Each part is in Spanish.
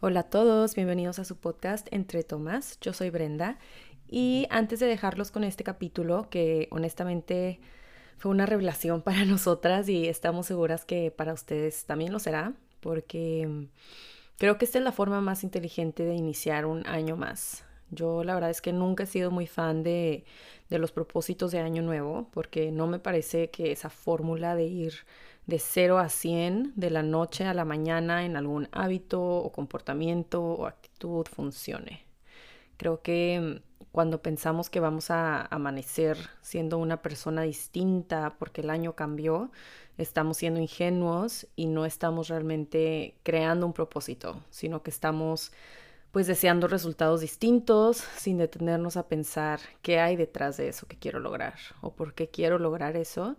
Hola a todos, bienvenidos a su podcast Entre Tomás. Yo soy Brenda y antes de dejarlos con este capítulo, que honestamente fue una revelación para nosotras y estamos seguras que para ustedes también lo será, porque mm, creo que esta es la forma más inteligente de iniciar un año más. Yo la verdad es que nunca he sido muy fan de, de los propósitos de año nuevo, porque no me parece que esa fórmula de ir de 0 a 100 de la noche a la mañana en algún hábito o comportamiento o actitud funcione. Creo que mm, cuando pensamos que vamos a amanecer siendo una persona distinta porque el año cambió, estamos siendo ingenuos y no estamos realmente creando un propósito, sino que estamos pues deseando resultados distintos sin detenernos a pensar qué hay detrás de eso que quiero lograr o por qué quiero lograr eso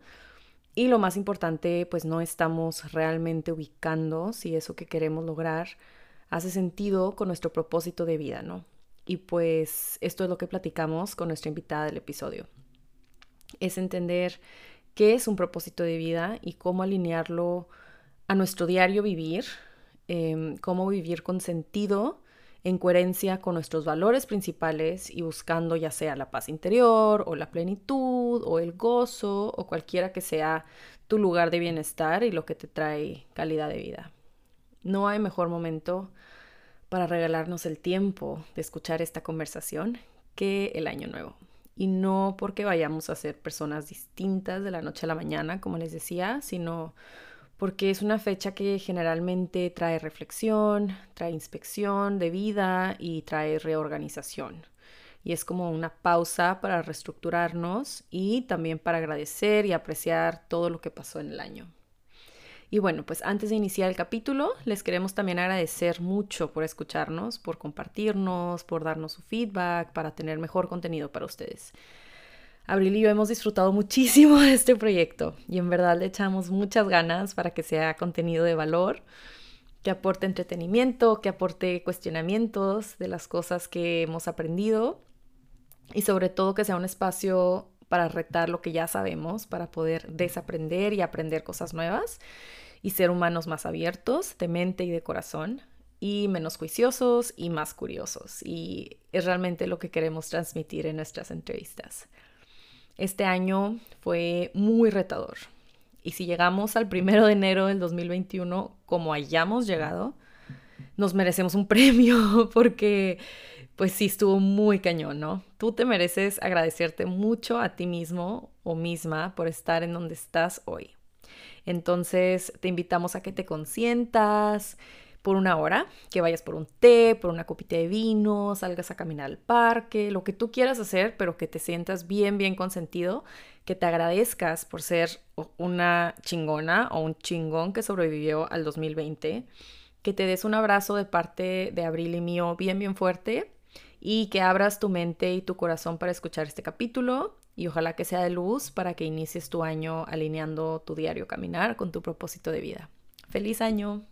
y lo más importante, pues no estamos realmente ubicando si eso que queremos lograr hace sentido con nuestro propósito de vida, ¿no? Y pues esto es lo que platicamos con nuestra invitada del episodio. Es entender qué es un propósito de vida y cómo alinearlo a nuestro diario vivir, em, cómo vivir con sentido en coherencia con nuestros valores principales y buscando ya sea la paz interior o la plenitud o el gozo o cualquiera que sea tu lugar de bienestar y lo que te trae calidad de vida. No hay mejor momento para regalarnos el tiempo de escuchar esta conversación que el año nuevo. Y no porque vayamos a ser personas distintas de la noche a la mañana, como les decía, sino porque es una fecha que generalmente trae reflexión, trae inspección de vida y trae reorganización. Y es como una pausa para reestructurarnos y también para agradecer y apreciar todo lo que pasó en el año. Y bueno, pues antes de iniciar el capítulo, les queremos también agradecer mucho por escucharnos, por compartirnos, por darnos su feedback, para tener mejor contenido para ustedes. Abril y yo hemos disfrutado muchísimo de este proyecto y en verdad le echamos muchas ganas para que sea contenido de valor, que aporte entretenimiento, que aporte cuestionamientos de las cosas que hemos aprendido y sobre todo que sea un espacio para retar lo que ya sabemos, para poder desaprender y aprender cosas nuevas y ser humanos más abiertos de mente y de corazón y menos juiciosos y más curiosos. Y es realmente lo que queremos transmitir en nuestras entrevistas. Este año fue muy retador. Y si llegamos al primero de enero del 2021 como hayamos llegado, nos merecemos un premio porque pues sí estuvo muy cañón, ¿no? Tú te mereces agradecerte mucho a ti mismo o misma por estar en donde estás hoy. Entonces te invitamos a que te consientas, por una hora, que vayas por un té, por una copita de vino, salgas a caminar al parque, lo que tú quieras hacer, pero que te sientas bien, bien consentido, que te agradezcas por ser una chingona o un chingón que sobrevivió al 2020, que te des un abrazo de parte de Abril y mío bien, bien fuerte y que abras tu mente y tu corazón para escuchar este capítulo y ojalá que sea de luz para que inicies tu año alineando tu diario caminar con tu propósito de vida. ¡Feliz año!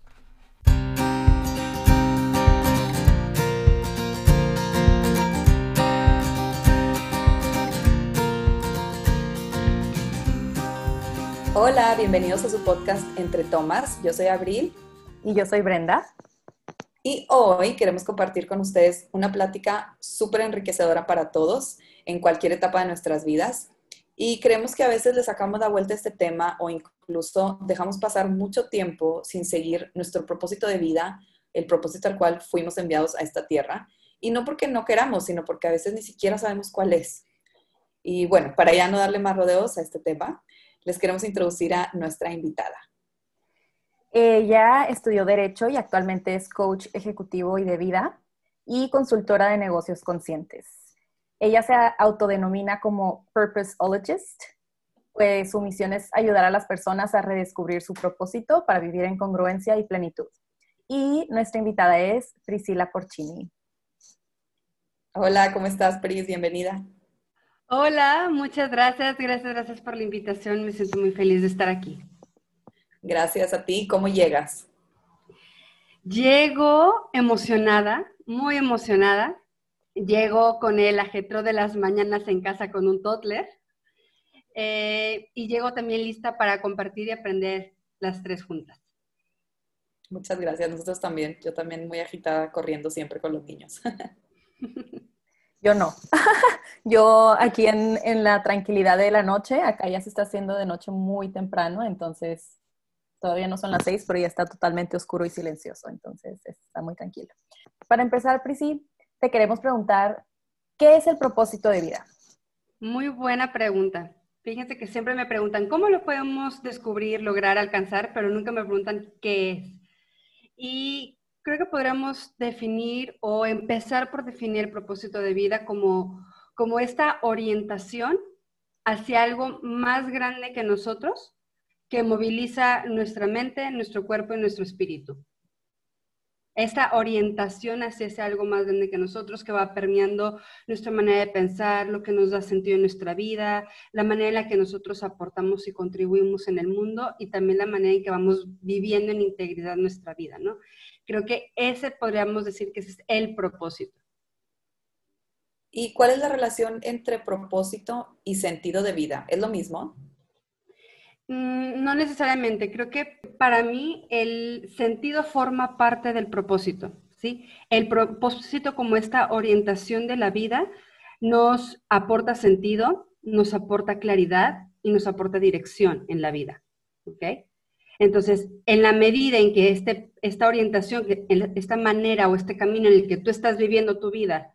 Hola, bienvenidos a su podcast Entre Tomas. Yo soy Abril. Y yo soy Brenda. Y hoy queremos compartir con ustedes una plática súper enriquecedora para todos en cualquier etapa de nuestras vidas. Y creemos que a veces le sacamos la vuelta a este tema o incluso dejamos pasar mucho tiempo sin seguir nuestro propósito de vida, el propósito al cual fuimos enviados a esta tierra. Y no porque no queramos, sino porque a veces ni siquiera sabemos cuál es. Y bueno, para ya no darle más rodeos a este tema, les queremos introducir a nuestra invitada. Ella estudió Derecho y actualmente es coach ejecutivo y de vida y consultora de negocios conscientes. Ella se autodenomina como Purposeologist, pues su misión es ayudar a las personas a redescubrir su propósito para vivir en congruencia y plenitud. Y nuestra invitada es Priscila Porcini. Hola, ¿cómo estás, Pris? Bienvenida. Hola, muchas gracias, gracias, gracias por la invitación. Me siento muy feliz de estar aquí. Gracias a ti. ¿Cómo llegas? Llego emocionada, muy emocionada. Llego con el ajetro de las mañanas en casa con un toddler. Eh, y llego también lista para compartir y aprender las tres juntas. Muchas gracias. Nosotros también. Yo también muy agitada corriendo siempre con los niños. Yo no. Yo aquí en, en, la tranquilidad de la noche, acá ya se está haciendo de noche muy temprano, entonces todavía no son las seis, pero ya está totalmente oscuro y silencioso, entonces está muy tranquilo. Para empezar, Prisi, te queremos preguntar, ¿qué es el propósito de vida? Muy buena pregunta. Fíjense que siempre me preguntan, ¿cómo lo podemos descubrir, lograr, alcanzar? Pero nunca me preguntan qué es. Y creo que podríamos definir o empezar por definir el propósito de vida como, como esta orientación hacia algo más grande que nosotros, que moviliza nuestra mente, nuestro cuerpo y nuestro espíritu esta orientación hacia ese algo más grande que nosotros, que va permeando nuestra manera de pensar, lo que nos da sentido en nuestra vida, la manera en la que nosotros aportamos y contribuimos en el mundo y también la manera en que vamos viviendo en integridad nuestra vida, ¿no? Creo que ese podríamos decir que ese es el propósito. ¿Y cuál es la relación entre propósito y sentido de vida? ¿Es lo mismo? Mm, no necesariamente. Creo que para mí el sentido forma parte del propósito. ¿sí? El propósito como esta orientación de la vida nos aporta sentido, nos aporta claridad y nos aporta dirección en la vida. ¿ok? Entonces, en la medida en que este, esta orientación, esta manera o este camino en el que tú estás viviendo tu vida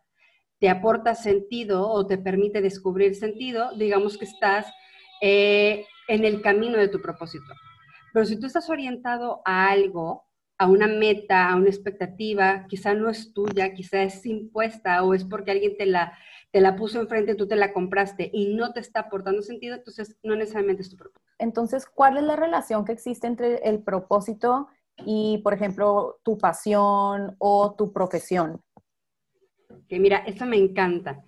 te aporta sentido o te permite descubrir sentido, digamos que estás eh, en el camino de tu propósito. Pero si tú estás orientado a algo, a una meta, a una expectativa, quizá no es tuya, quizá es impuesta o es porque alguien te la, te la puso enfrente, tú te la compraste y no te está aportando sentido, entonces no necesariamente es tu propósito. Entonces, ¿cuál es la relación que existe entre el propósito y, por ejemplo, tu pasión o tu profesión? Que mira, eso me encanta.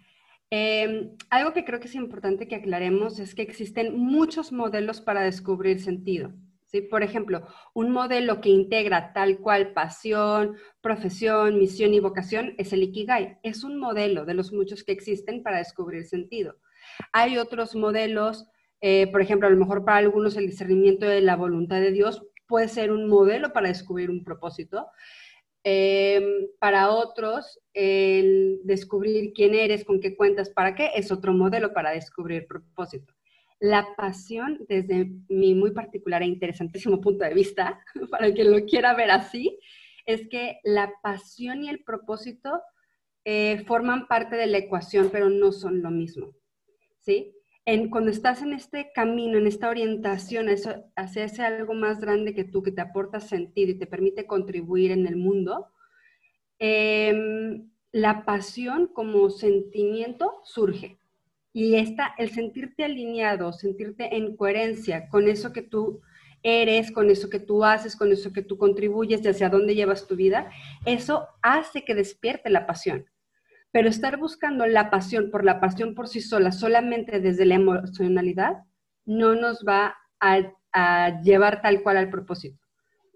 Em, algo que creo que es importante que aclaremos es que existen muchos modelos para descubrir sentido. ¿Sí? Por ejemplo, un modelo que integra tal cual pasión, profesión, misión y vocación es el Ikigai. Es un modelo de los muchos que existen para descubrir sentido. Hay otros modelos, eh, por ejemplo, a lo mejor para algunos el discernimiento de la voluntad de Dios puede ser un modelo para descubrir un propósito. Em, para otros, el descubrir quién eres, con qué cuentas, para qué, es otro modelo para descubrir propósito. La pasión, desde mi muy particular e interesantísimo punto de vista, para que lo quiera ver así, es que la pasión y el propósito eh, forman parte de la ecuación, pero no son lo mismo. ¿Sí? cuando estás en este camino, en esta orientación hacia ese algo más grande que tú, que te aporta sentido y te permite contribuir en el mundo, em, la pasión como sentimiento surge. Y esta, el sentirte alineado, sentirte en coherencia con eso que tú eres, con eso que tú haces, con eso que tú contribuyes y hacia dónde llevas tu vida, eso hace que despierte la pasión. Pero estar buscando la pasión por la pasión por sí sola, solamente desde la emocionalidad, no nos va a, llevar tal cual al propósito.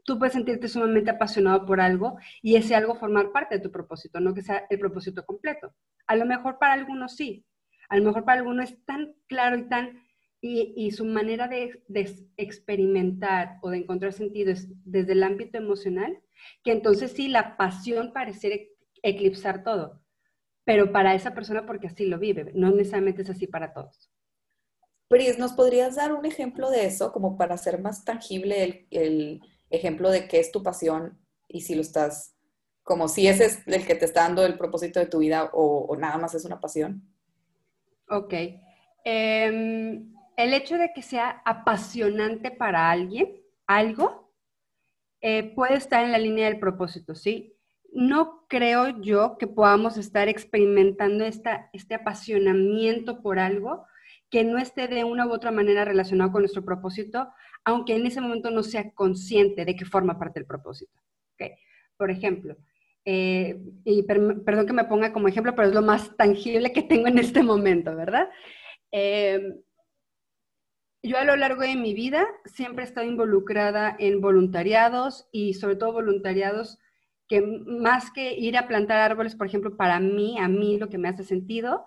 Tú puedes sentirte sumamente apasionado por algo y ese algo formar parte de tu propósito, no que sea el propósito completo. A lo mejor para algunos sí, a lo mejor para algunos es tan claro y tan y, su manera de, experimentar o de encontrar sentido es desde el ámbito emocional, que entonces sí, la pasión pareciera eclipsar todo pero para esa persona porque así lo vive, no necesariamente es así para todos. Pris, ¿nos podrías dar un ejemplo de eso como para hacer más tangible el, ejemplo de qué es tu pasión y si lo estás, como si ese es el que te está dando el propósito de tu vida o, nada más es una pasión? Ok. Em, el hecho de que sea apasionante para alguien, algo, eh, puede estar en la línea del propósito, ¿sí? no creo yo que podamos estar experimentando este apasionamiento por algo que no esté de una u otra manera relacionado con nuestro propósito, aunque en ese momento no sea consciente de que forma parte del propósito. Por ejemplo, eh, y perdón que me ponga como ejemplo, pero es lo más tangible que tengo en este momento, ¿verdad? Eh, yo a lo largo de mi vida siempre he estado involucrada en voluntariados y sobre todo voluntariados que más que ir a plantar árboles, por ejemplo, para mí, a mí lo que me hace sentido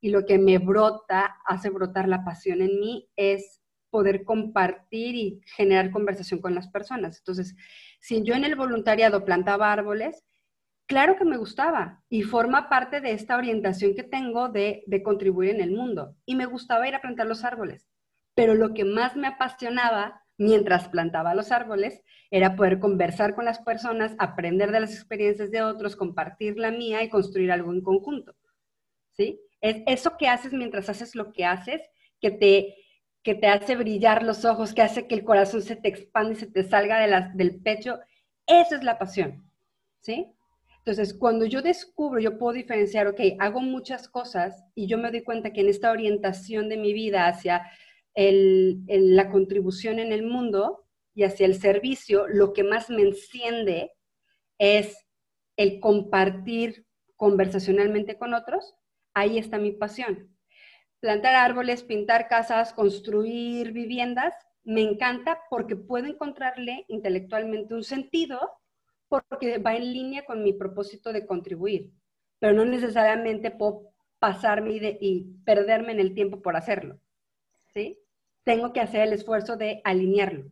y lo que me brota, hace brotar la pasión en mí, es poder compartir y generar conversación con las personas. Entonces, si yo en el voluntariado plantaba árboles, claro que me gustaba y forma parte de esta orientación que tengo de, contribuir en el mundo. Y me gustaba ir a plantar los árboles. Pero lo que más me apasionaba mientras plantaba los árboles era poder conversar con las personas, aprender de las experiencias de otros, compartir la mía y construir algo en conjunto. ¿Sí? Es eso que haces mientras haces lo que haces, que te, que te hace brillar los ojos, que hace que el corazón se te expande y se te salga del pecho. Esa es la pasión. ¿Sí? Entonces, cuando yo descubro, yo puedo diferenciar, ok, hago muchas cosas y yo me doy cuenta que en esta orientación de mi vida hacia la contribución en el mundo y hacia el servicio, lo que más me enciende es el compartir conversacionalmente con otros. Ahí está mi pasión. Plantar árboles, pintar casas, construir viviendas, me encanta porque puedo encontrarle intelectualmente un sentido porque va en línea con mi propósito de contribuir, pero no necesariamente puedo pasarme y, y perderme en el tiempo por hacerlo. ¿Sí? tengo que hacer el esfuerzo de alinearlo.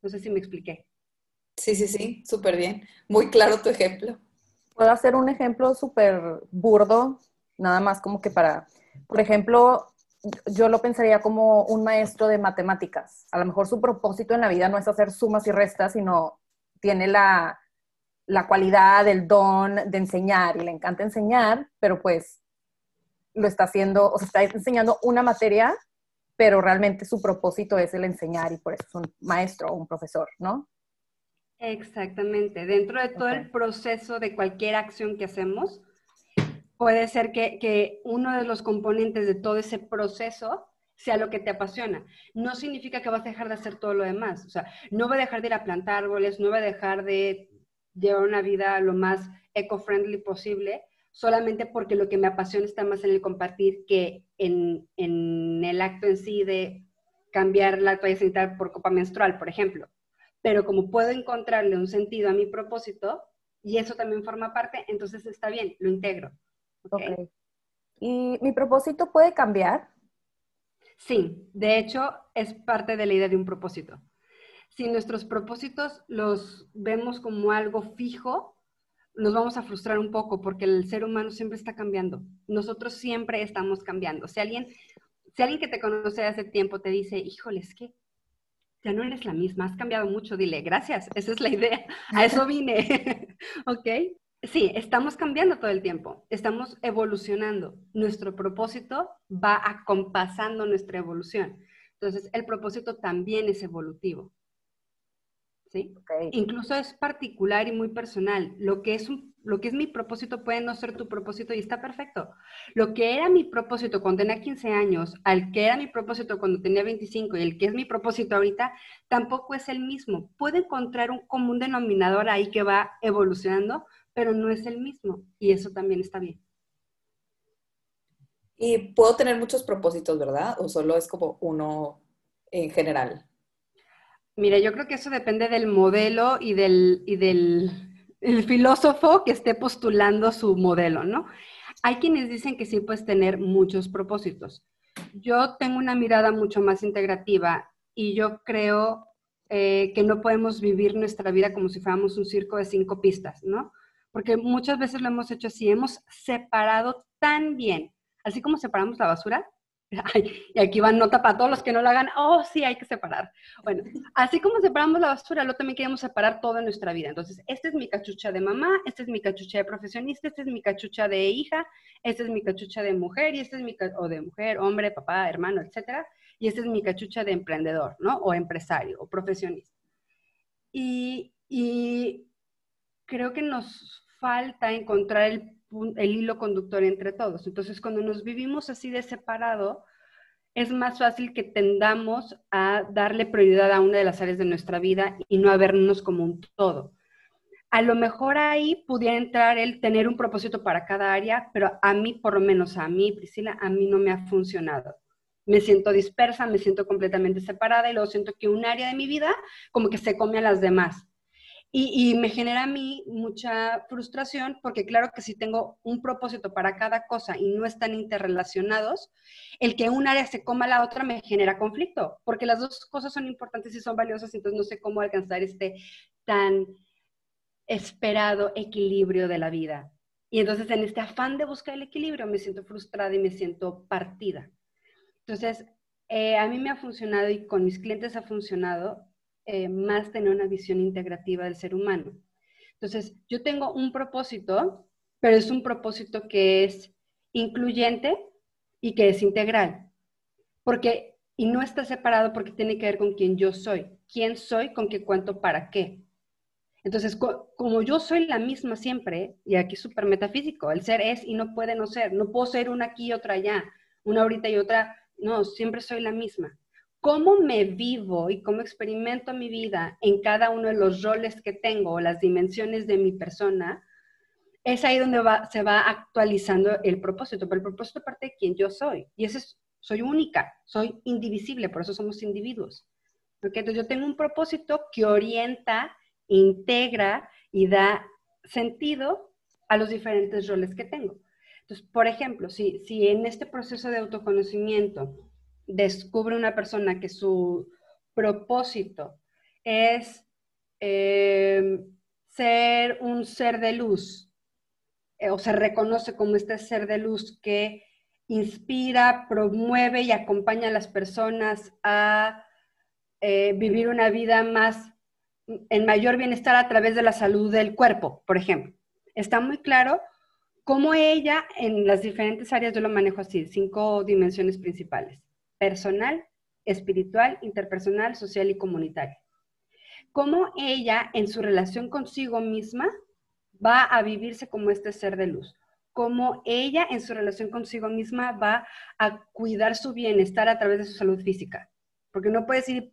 No sé si me expliqué. Sí, sí, sí, súper bien. Muy claro tu ejemplo. Puedo hacer un ejemplo súper burdo, nada más como que para, por ejemplo, yo lo pensaría como un maestro de matemáticas. A lo mejor su propósito en la vida no es hacer sumas y restas, sino tiene la, la cualidad, el don de enseñar y le encanta enseñar, pero pues lo está haciendo, o sea, está enseñando una materia pero realmente su propósito es el enseñar y por eso es un maestro o un profesor, ¿no? Exactamente. Dentro de todo el proceso de cualquier acción que hacemos, puede ser que, que, uno de los componentes de todo ese proceso sea lo que te apasiona. No significa que vas a dejar de hacer todo lo demás. O sea, no voy a dejar de ir a plantar árboles, no voy a dejar de llevar una vida lo más eco-friendly posible, solamente porque lo que me apasiona está más en el compartir que en, el acto en sí de cambiar la toalla sanitaria por copa menstrual, por ejemplo. Pero como puedo encontrarle un sentido a mi propósito, y eso también forma parte, entonces está bien, lo integro. ¿okay? ¿Y mi propósito puede cambiar? Sí, de hecho es parte de la idea de un propósito. Si nuestros propósitos los vemos como algo fijo, nos vamos a frustrar un poco porque el ser humano siempre está cambiando. Nosotros siempre estamos cambiando. Si alguien, si alguien que te conoce hace tiempo te dice, híjole, es que ya no eres la misma, has cambiado mucho, dile, gracias, esa es la idea, a eso vine, ¿ok? Sí, estamos cambiando todo el tiempo, estamos evolucionando. Nuestro propósito va acompasando nuestra evolución. Entonces, el propósito también es evolutivo. Incluso es particular y muy personal. Lo que, es lo que es mi propósito puede no ser tu propósito y está perfecto. Lo que era mi propósito cuando tenía 15 años, al que era mi propósito cuando tenía 25 y el que es mi propósito ahorita, tampoco es el mismo. Puede encontrar un común denominador ahí que va evolucionando, pero no es el mismo y eso también está bien. Y puedo tener muchos propósitos, ¿verdad? ¿O solo es como uno en general? Mira, yo creo que eso depende del modelo y del, y del filósofo que esté postulando su modelo, ¿no? Hay quienes dicen que sí puedes tener muchos propósitos. Yo tengo una mirada mucho más integrativa y yo creo eh, que no podemos vivir nuestra vida como si fuéramos un circo de cinco pistas, ¿no? Porque muchas veces lo hemos hecho así, hemos separado tan bien, así como separamos la basura, y aquí va nota para todos los que no lo hagan. Oh, sí, hay que separar. Bueno, así como separamos la basura, lo también queremos separar todo en nuestra vida. Entonces, esta es mi cachucha de mamá, esta es mi cachucha de profesionista, esta es mi cachucha de hija, esta es mi cachucha de mujer, y esta es mi, o de mujer, hombre, papá, hermano, etcétera. Y esta es mi cachucha de emprendedor, ¿no? O empresario, o profesionista. Y, y creo que nos falta encontrar el hilo conductor entre todos. Entonces, cuando nos vivimos así de separado, es más fácil que tendamos a darle prioridad a una de las áreas de nuestra vida y no a vernos como un todo. A lo mejor ahí pudiera entrar el tener un propósito para cada área, pero a mí, por lo menos a mí, Priscila, a mí no me ha funcionado. Me siento dispersa, me siento completamente separada y luego siento que un área de mi vida como que se come a las demás. Y, me genera a mí mucha frustración porque claro que si tengo un propósito para cada cosa y no están interrelacionados, el que un área se coma la otra me genera conflicto, porque las dos cosas son importantes y son valiosas, entonces no sé cómo alcanzar este tan esperado equilibrio de la vida. Y entonces en este afán de buscar el equilibrio me siento frustrada y me siento partida. Entonces, eh, a mí me ha funcionado y con mis clientes ha funcionado eh, más tener una visión integrativa del ser humano. Entonces, yo tengo un propósito, pero es un propósito que es incluyente y que es integral. Porque, y no está separado porque tiene que ver con quién yo soy. ¿Quién soy? ¿Con qué cuento? ¿Para qué? Entonces, como yo soy la misma siempre, y aquí súper metafísico, el ser es y no puede no ser, no puedo ser una aquí y otra allá, una ahorita y otra, no, siempre soy la misma cómo me vivo y cómo experimento mi vida en cada uno de los roles que tengo o las dimensiones de mi persona, es ahí donde se va actualizando el propósito. Pero el propósito parte de quién yo soy. Y ese es, soy única, soy indivisible, por eso somos individuos. Entonces yo tengo un propósito que orienta, integra y da sentido a los diferentes roles que tengo. Entonces, por ejemplo, si, si en este proceso de autoconocimiento descubre una persona que su propósito es eh, ser un ser de luz, eh, o se reconoce como este ser de luz que inspira, promueve y acompaña a las personas a eh, vivir una vida más en mayor bienestar a través de la salud del cuerpo, por ejemplo. Está muy claro cómo ella en las diferentes áreas, yo lo manejo así, cinco dimensiones principales personal, espiritual, interpersonal, social y comunitaria. Cómo ella en su relación consigo misma va a vivirse como este ser de luz. Cómo ella en su relación consigo misma va a cuidar su bienestar a través de su salud física. Porque no puedes ir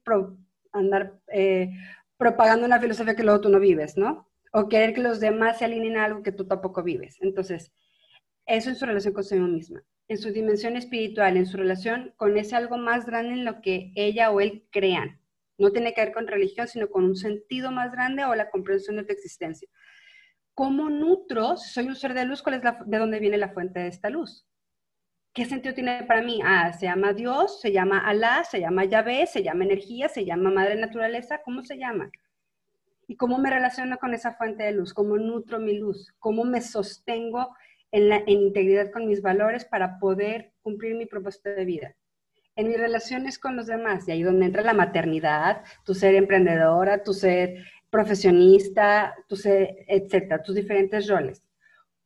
andar eh, propagando una filosofía que luego tú no vives, ¿no? O querer que los demás se alineen a algo que tú tampoco vives. Entonces, eso en su relación consigo misma en su dimensión espiritual, en su relación con ese algo más grande en lo que ella o él crean. No tiene que ver con religión, sino con un sentido más grande o la comprensión de tu existencia. ¿Cómo nutro, si soy un ser de luz, cuál es de dónde viene la fuente de esta luz? ¿Qué sentido tiene para mí? Ah, se llama Dios, se llama Alá, se llama Yahvé, se llama energía, se llama madre naturaleza, ¿cómo se llama? ¿Y cómo me relaciono con esa fuente de luz? ¿Cómo nutro mi luz? ¿Cómo me sostengo en, la, integridad con mis valores para poder cumplir mi propósito de vida. En mis relaciones con los demás, y ahí donde entra la maternidad, tu ser emprendedora, tu ser profesionista, tu ser, etcétera, tus diferentes roles.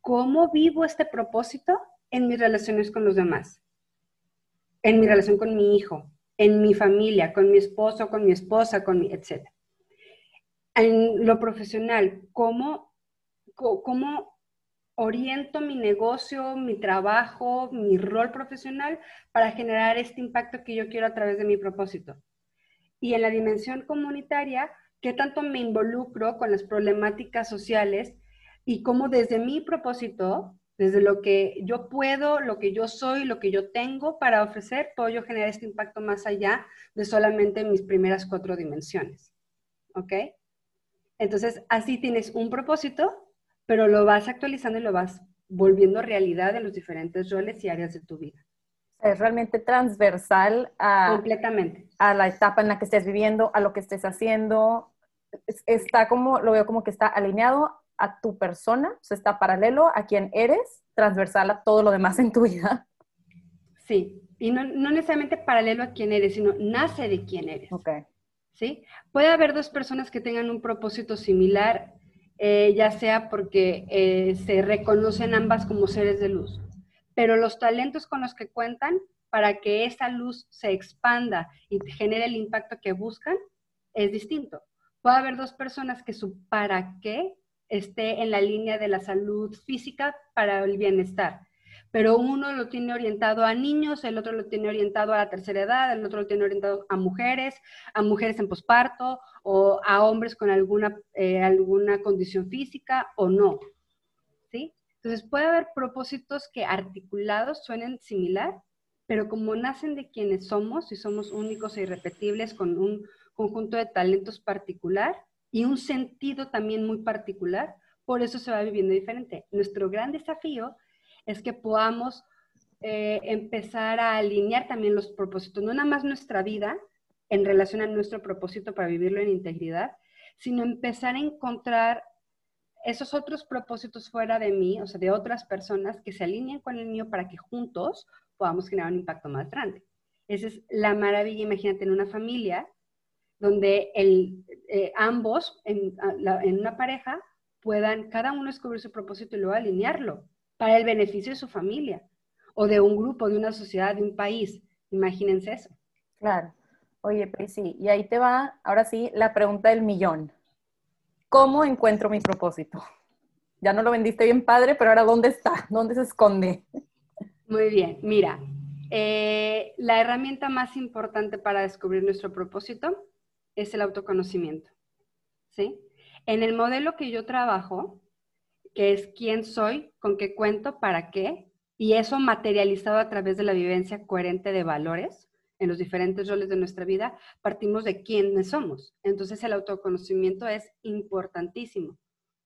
¿Cómo vivo este propósito en mis relaciones con los demás? En mi relación con mi hijo, en mi familia, con mi esposo, con mi esposa, con mi, etcétera. En lo profesional, ¿cómo, cómo oriento mi negocio, mi trabajo, mi rol profesional para generar este impacto que yo quiero a través de mi propósito. Y en la dimensión comunitaria, ¿qué tanto me involucro con las problemáticas sociales y cómo desde mi propósito, desde lo que yo puedo, lo que yo soy, lo que yo tengo para ofrecer, puedo yo generar este impacto más allá de solamente mis primeras cuatro dimensiones? ¿Ok? Entonces, así tienes un propósito, pero lo vas actualizando y lo vas volviendo realidad en los diferentes roles y áreas de tu vida. Es realmente transversal a, Completamente. a la etapa en la que estés viviendo, a lo que estés haciendo. Está como, lo veo como que está alineado a tu persona, o sea, está paralelo a quien eres, transversal a todo lo demás en tu vida. Sí, y no, no necesariamente paralelo a quien eres, sino nace de quién eres. Ok. ¿Sí? Puede haber dos personas que tengan un propósito similar eh, ya sea porque eh, se reconocen ambas como seres de luz, pero los talentos con los que cuentan para que esa luz se expanda y genere el impacto que buscan es distinto. Puede haber dos personas que su para qué esté en la línea de la salud física para el bienestar pero uno lo tiene orientado a niños, el otro lo tiene orientado a la tercera edad, el otro lo tiene orientado a mujeres, a mujeres en posparto o a hombres con alguna, eh, alguna condición física o no. ¿sí? Entonces puede haber propósitos que articulados suenen similar, pero como nacen de quienes somos y somos únicos e irrepetibles con un conjunto de talentos particular y un sentido también muy particular, por eso se va viviendo diferente. Nuestro gran desafío es que podamos eh, empezar a alinear también los propósitos, no nada más nuestra vida en relación a nuestro propósito para vivirlo en integridad, sino empezar a encontrar esos otros propósitos fuera de mí, o sea, de otras personas que se alineen con el mío para que juntos podamos generar un impacto más grande. Esa es la maravilla, imagínate, en una familia donde el, eh, ambos en, en, una pareja puedan cada uno descubrir su propósito y luego alinearlo para el beneficio de su familia o de un grupo, de una sociedad, de un país. Imagínense eso. Claro. Oye, pues sí, y ahí te va, ahora sí, la pregunta del millón. ¿Cómo encuentro mi propósito? Ya no lo vendiste bien padre, pero ahora ¿dónde está? ¿Dónde se esconde? Muy bien, mira, eh, la herramienta más importante para descubrir nuestro propósito es el autoconocimiento. ¿sí? En el modelo que yo trabajo, que es quién soy, con qué cuento, para qué, y eso materializado a través de la vivencia coherente de valores, en los diferentes roles de nuestra vida, partimos de quiénes somos. Entonces el autoconocimiento es importantísimo,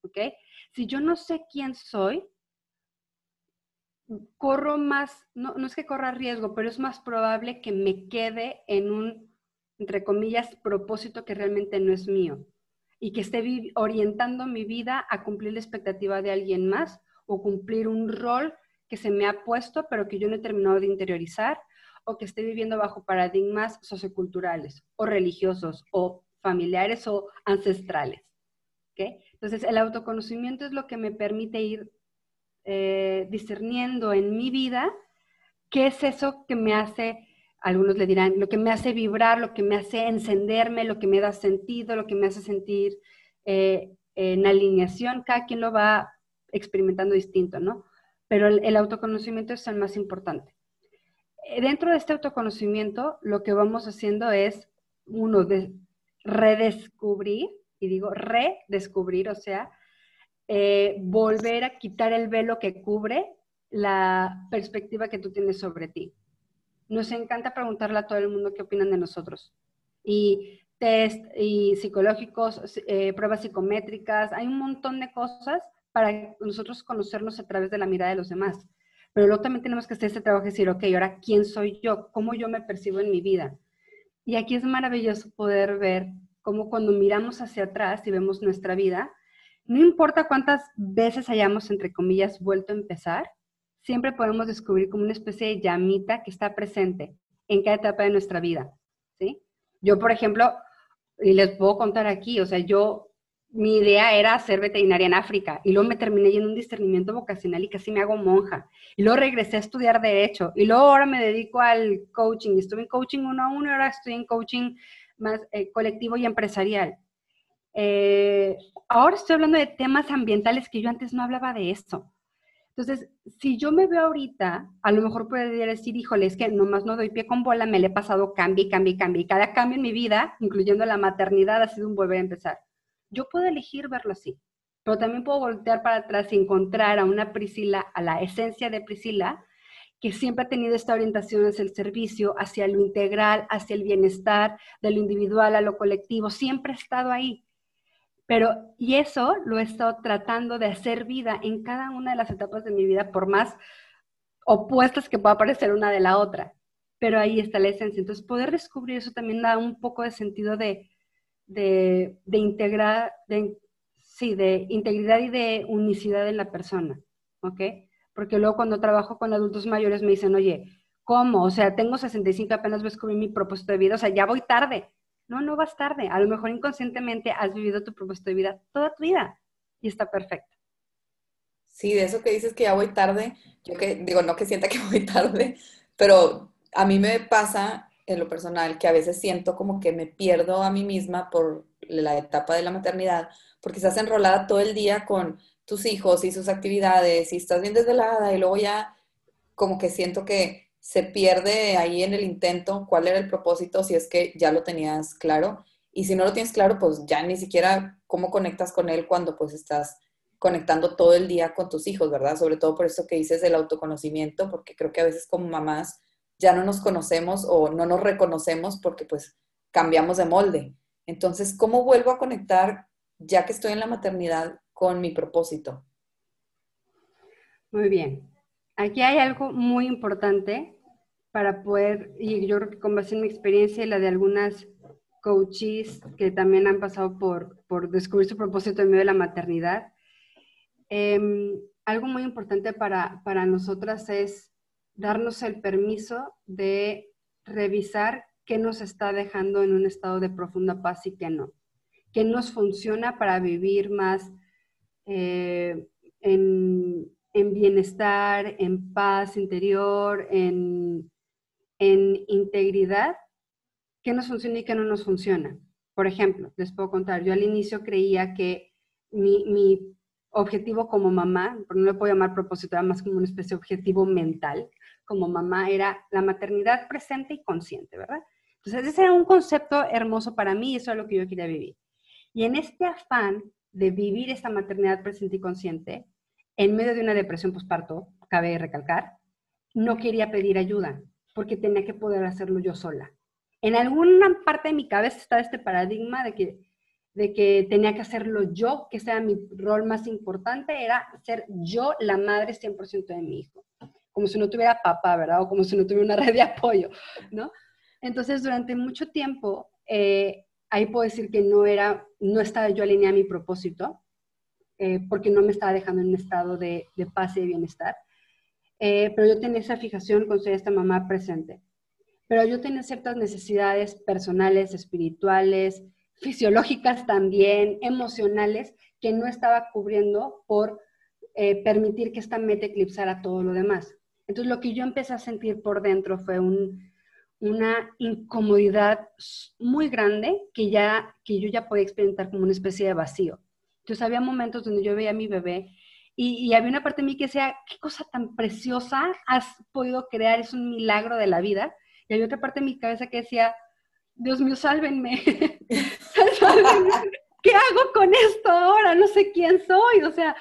¿ok? Si yo no sé quién soy, corro más, no, no es que corra riesgo, pero es más probable que me quede en un, entre comillas, propósito que realmente no es mío y que esté orientando mi vida a cumplir la expectativa de alguien más o cumplir un rol que se me ha puesto, pero que yo no he terminado de interiorizar o que esté viviendo bajo paradigmas socioculturales o religiosos o familiares o ancestrales. Entonces, el autoconocimiento es lo que me permite ir eh, discerniendo en mi vida qué es eso que me hace, algunos le dirán, lo que me hace vibrar, lo que me hace encenderme, lo que me da sentido, lo que me hace sentir eh, en alineación. Cada quien lo va experimentando distinto, ¿no? Pero el autoconocimiento es el más importante. Eh, dentro de este autoconocimiento, lo que vamos haciendo es, uno, de redescubrir, y digo redescubrir, o sea, eh, volver a quitar el velo que cubre la perspectiva que tú tienes sobre ti. Nos encanta preguntarle a todo el mundo qué opinan de nosotros. Y test y psicológicos, eh, pruebas psicométricas, hay un montón de cosas para nosotros conocernos a través de la mirada de los demás. Pero luego también tenemos que hacer este trabajo y decir, ok, ahora, ¿quién soy yo? ¿Cómo yo me percibo en mi vida? Y aquí es maravilloso poder ver cómo cuando miramos hacia atrás y vemos nuestra vida, no importa cuántas veces hayamos, entre comillas, vuelto a empezar, siempre podemos descubrir como una especie de llamita que está presente en cada etapa de nuestra vida, ¿sí? Yo, por ejemplo, y les puedo contar aquí, o sea, yo mi idea era ser veterinaria en África y luego me terminé en un discernimiento vocacional y casi me hago monja. Y luego regresé a estudiar derecho y luego ahora me dedico al coaching. Estuve en coaching uno a uno ahora estoy en coaching más eh, colectivo y empresarial. Eh, ahora estoy hablando de temas ambientales que yo antes no hablaba de esto. Entonces, si yo me veo ahorita, a lo mejor podría decir, híjole, es que nomás no doy pie con bola, me le he pasado cambio y cambio y cambio. Y cada cambio en mi vida, incluyendo la maternidad, ha sido un volver a empezar yo puedo elegir verlo así, pero también puedo voltear para atrás y encontrar a una Priscila, a la esencia de Priscila, que siempre ha tenido esta orientación hacia el servicio, hacia lo integral, hacia el bienestar, de lo individual a lo colectivo, siempre ha estado ahí. Pero, y eso lo he estado tratando de hacer vida en cada una de las etapas de mi vida, por más opuestas que pueda parecer una de la otra. Pero ahí está la esencia. Entonces, poder descubrir eso también da un poco de sentido de, de, integrar, de, sí, de integridad y de unicidad en la persona, ¿ok? Porque luego cuando trabajo con adultos mayores me dicen, oye, ¿cómo? O sea, tengo 65, apenas voy a descubrir mi propósito de vida, o sea, ya voy tarde. No, no vas tarde. A lo mejor inconscientemente has vivido tu propósito de vida toda tu vida y está perfecto. Sí, de eso que dices que ya voy tarde, yo que digo, no que sienta que voy tarde, pero a mí me pasa en lo personal que a veces siento como que me pierdo a mí misma por la etapa de la maternidad, porque estás enrolada todo el día con tus hijos y sus actividades y estás bien desvelada y luego ya como que siento que se pierde ahí en el intento cuál era el propósito si es que ya lo tenías claro y si no lo tienes claro pues ya ni siquiera cómo conectas con él cuando pues estás conectando todo el día con tus hijos, ¿verdad? Sobre todo por eso que dices del autoconocimiento, porque creo que a veces como mamás ya no nos conocemos o no nos reconocemos porque pues cambiamos de molde. Entonces, ¿cómo vuelvo a conectar ya que estoy en la maternidad con mi propósito? Muy bien. Aquí hay algo muy importante para poder, y yo creo que con base en mi experiencia y la de algunas coaches que también han pasado por, por descubrir su propósito en medio de la maternidad, em, algo muy importante para, para nosotras es darnos el permiso de revisar qué nos está dejando en un estado de profunda paz y qué no. Qué nos funciona para vivir más eh, en, en, bienestar, en paz interior, en, en integridad, qué nos funciona y qué no nos funciona. Por ejemplo, les puedo contar, yo al inicio creía que mi, objetivo como mamá, no le puedo llamar propósito, era más como una especie de objetivo mental, como mamá, era la maternidad presente y consciente, ¿verdad? Entonces, ese era un concepto hermoso para mí y eso es lo que yo quería vivir. Y en este afán de vivir esta maternidad presente y consciente, en medio de una depresión postparto, cabe recalcar, no quería pedir ayuda porque tenía que poder hacerlo yo sola. En alguna parte de mi cabeza estaba este paradigma de que de que tenía que hacerlo yo, que sea mi rol más importante, era ser yo la madre 100% de mi hijo, como si no tuviera papá, ¿verdad? O como si no tuviera una red de apoyo, ¿no? Entonces, durante mucho tiempo, eh, ahí puedo decir que no era, no estaba yo alineada a mi propósito, eh, porque no me estaba dejando en un estado de, paz y de bienestar. Eh, pero yo tenía esa fijación con ser esta mamá presente. Pero yo tenía ciertas necesidades personales, espirituales, fisiológicas también, emocionales, que no estaba cubriendo por eh, permitir que esta meta eclipsara todo lo demás. Entonces lo que yo empecé a sentir por dentro fue una incomodidad muy grande que, ya, que yo ya podía experimentar como una especie de vacío. Entonces había momentos donde yo veía a mi bebé y, y, había una parte de mí que decía, qué cosa tan preciosa has podido crear, es un milagro de la vida. Y había otra parte de mi cabeza que decía, Dios mío, sálvenme. ¿Qué hago con esto ahora? No sé quién soy. O sea,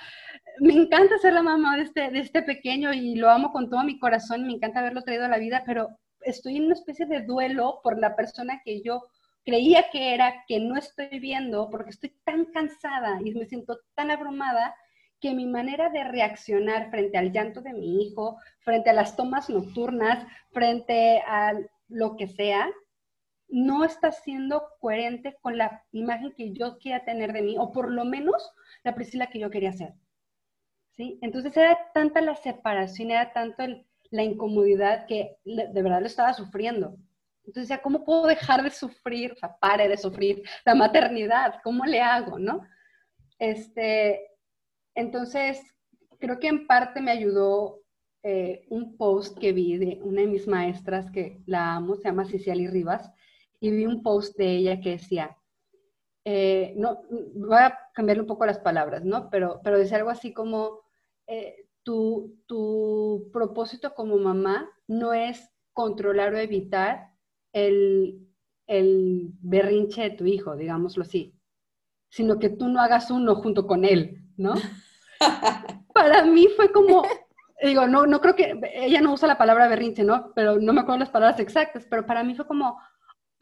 me encanta ser la mamá de este, de este pequeño y lo amo con todo mi corazón. Me encanta haberlo traído a la vida, pero estoy en una especie de duelo por la persona que yo creía que era, que no estoy viendo, porque estoy tan cansada y me siento tan abrumada que mi manera de reaccionar frente al llanto de mi hijo, frente a las tomas nocturnas, frente a lo que sea, no está siendo coherente con la imagen que yo quería tener de mí, o por lo menos la Priscila que yo quería ser. ¿Sí? Entonces era tanta la separación, era tanto la incomodidad que de verdad lo estaba sufriendo. Entonces, ya, ¿cómo puedo dejar de sufrir? O sea, pare de sufrir la maternidad, ¿cómo le hago, no? Este, entonces, creo que en parte me ayudó eh, un post que vi de una de mis maestras que la amo, se llama Ciciali Rivas, y vi un post de ella que decía, eh, no, voy a cambiarle un poco las palabras, ¿no? Pero, pero decía algo así como, eh, tu, tu propósito como mamá no es controlar o evitar el, el berrinche de tu hijo, digámoslo así, sino que tú no hagas uno junto con él, ¿no? Para mí fue como, digo, no, no creo que, ella no usa la palabra berrinche, ¿no? Pero no me acuerdo las palabras exactas, pero para mí fue como,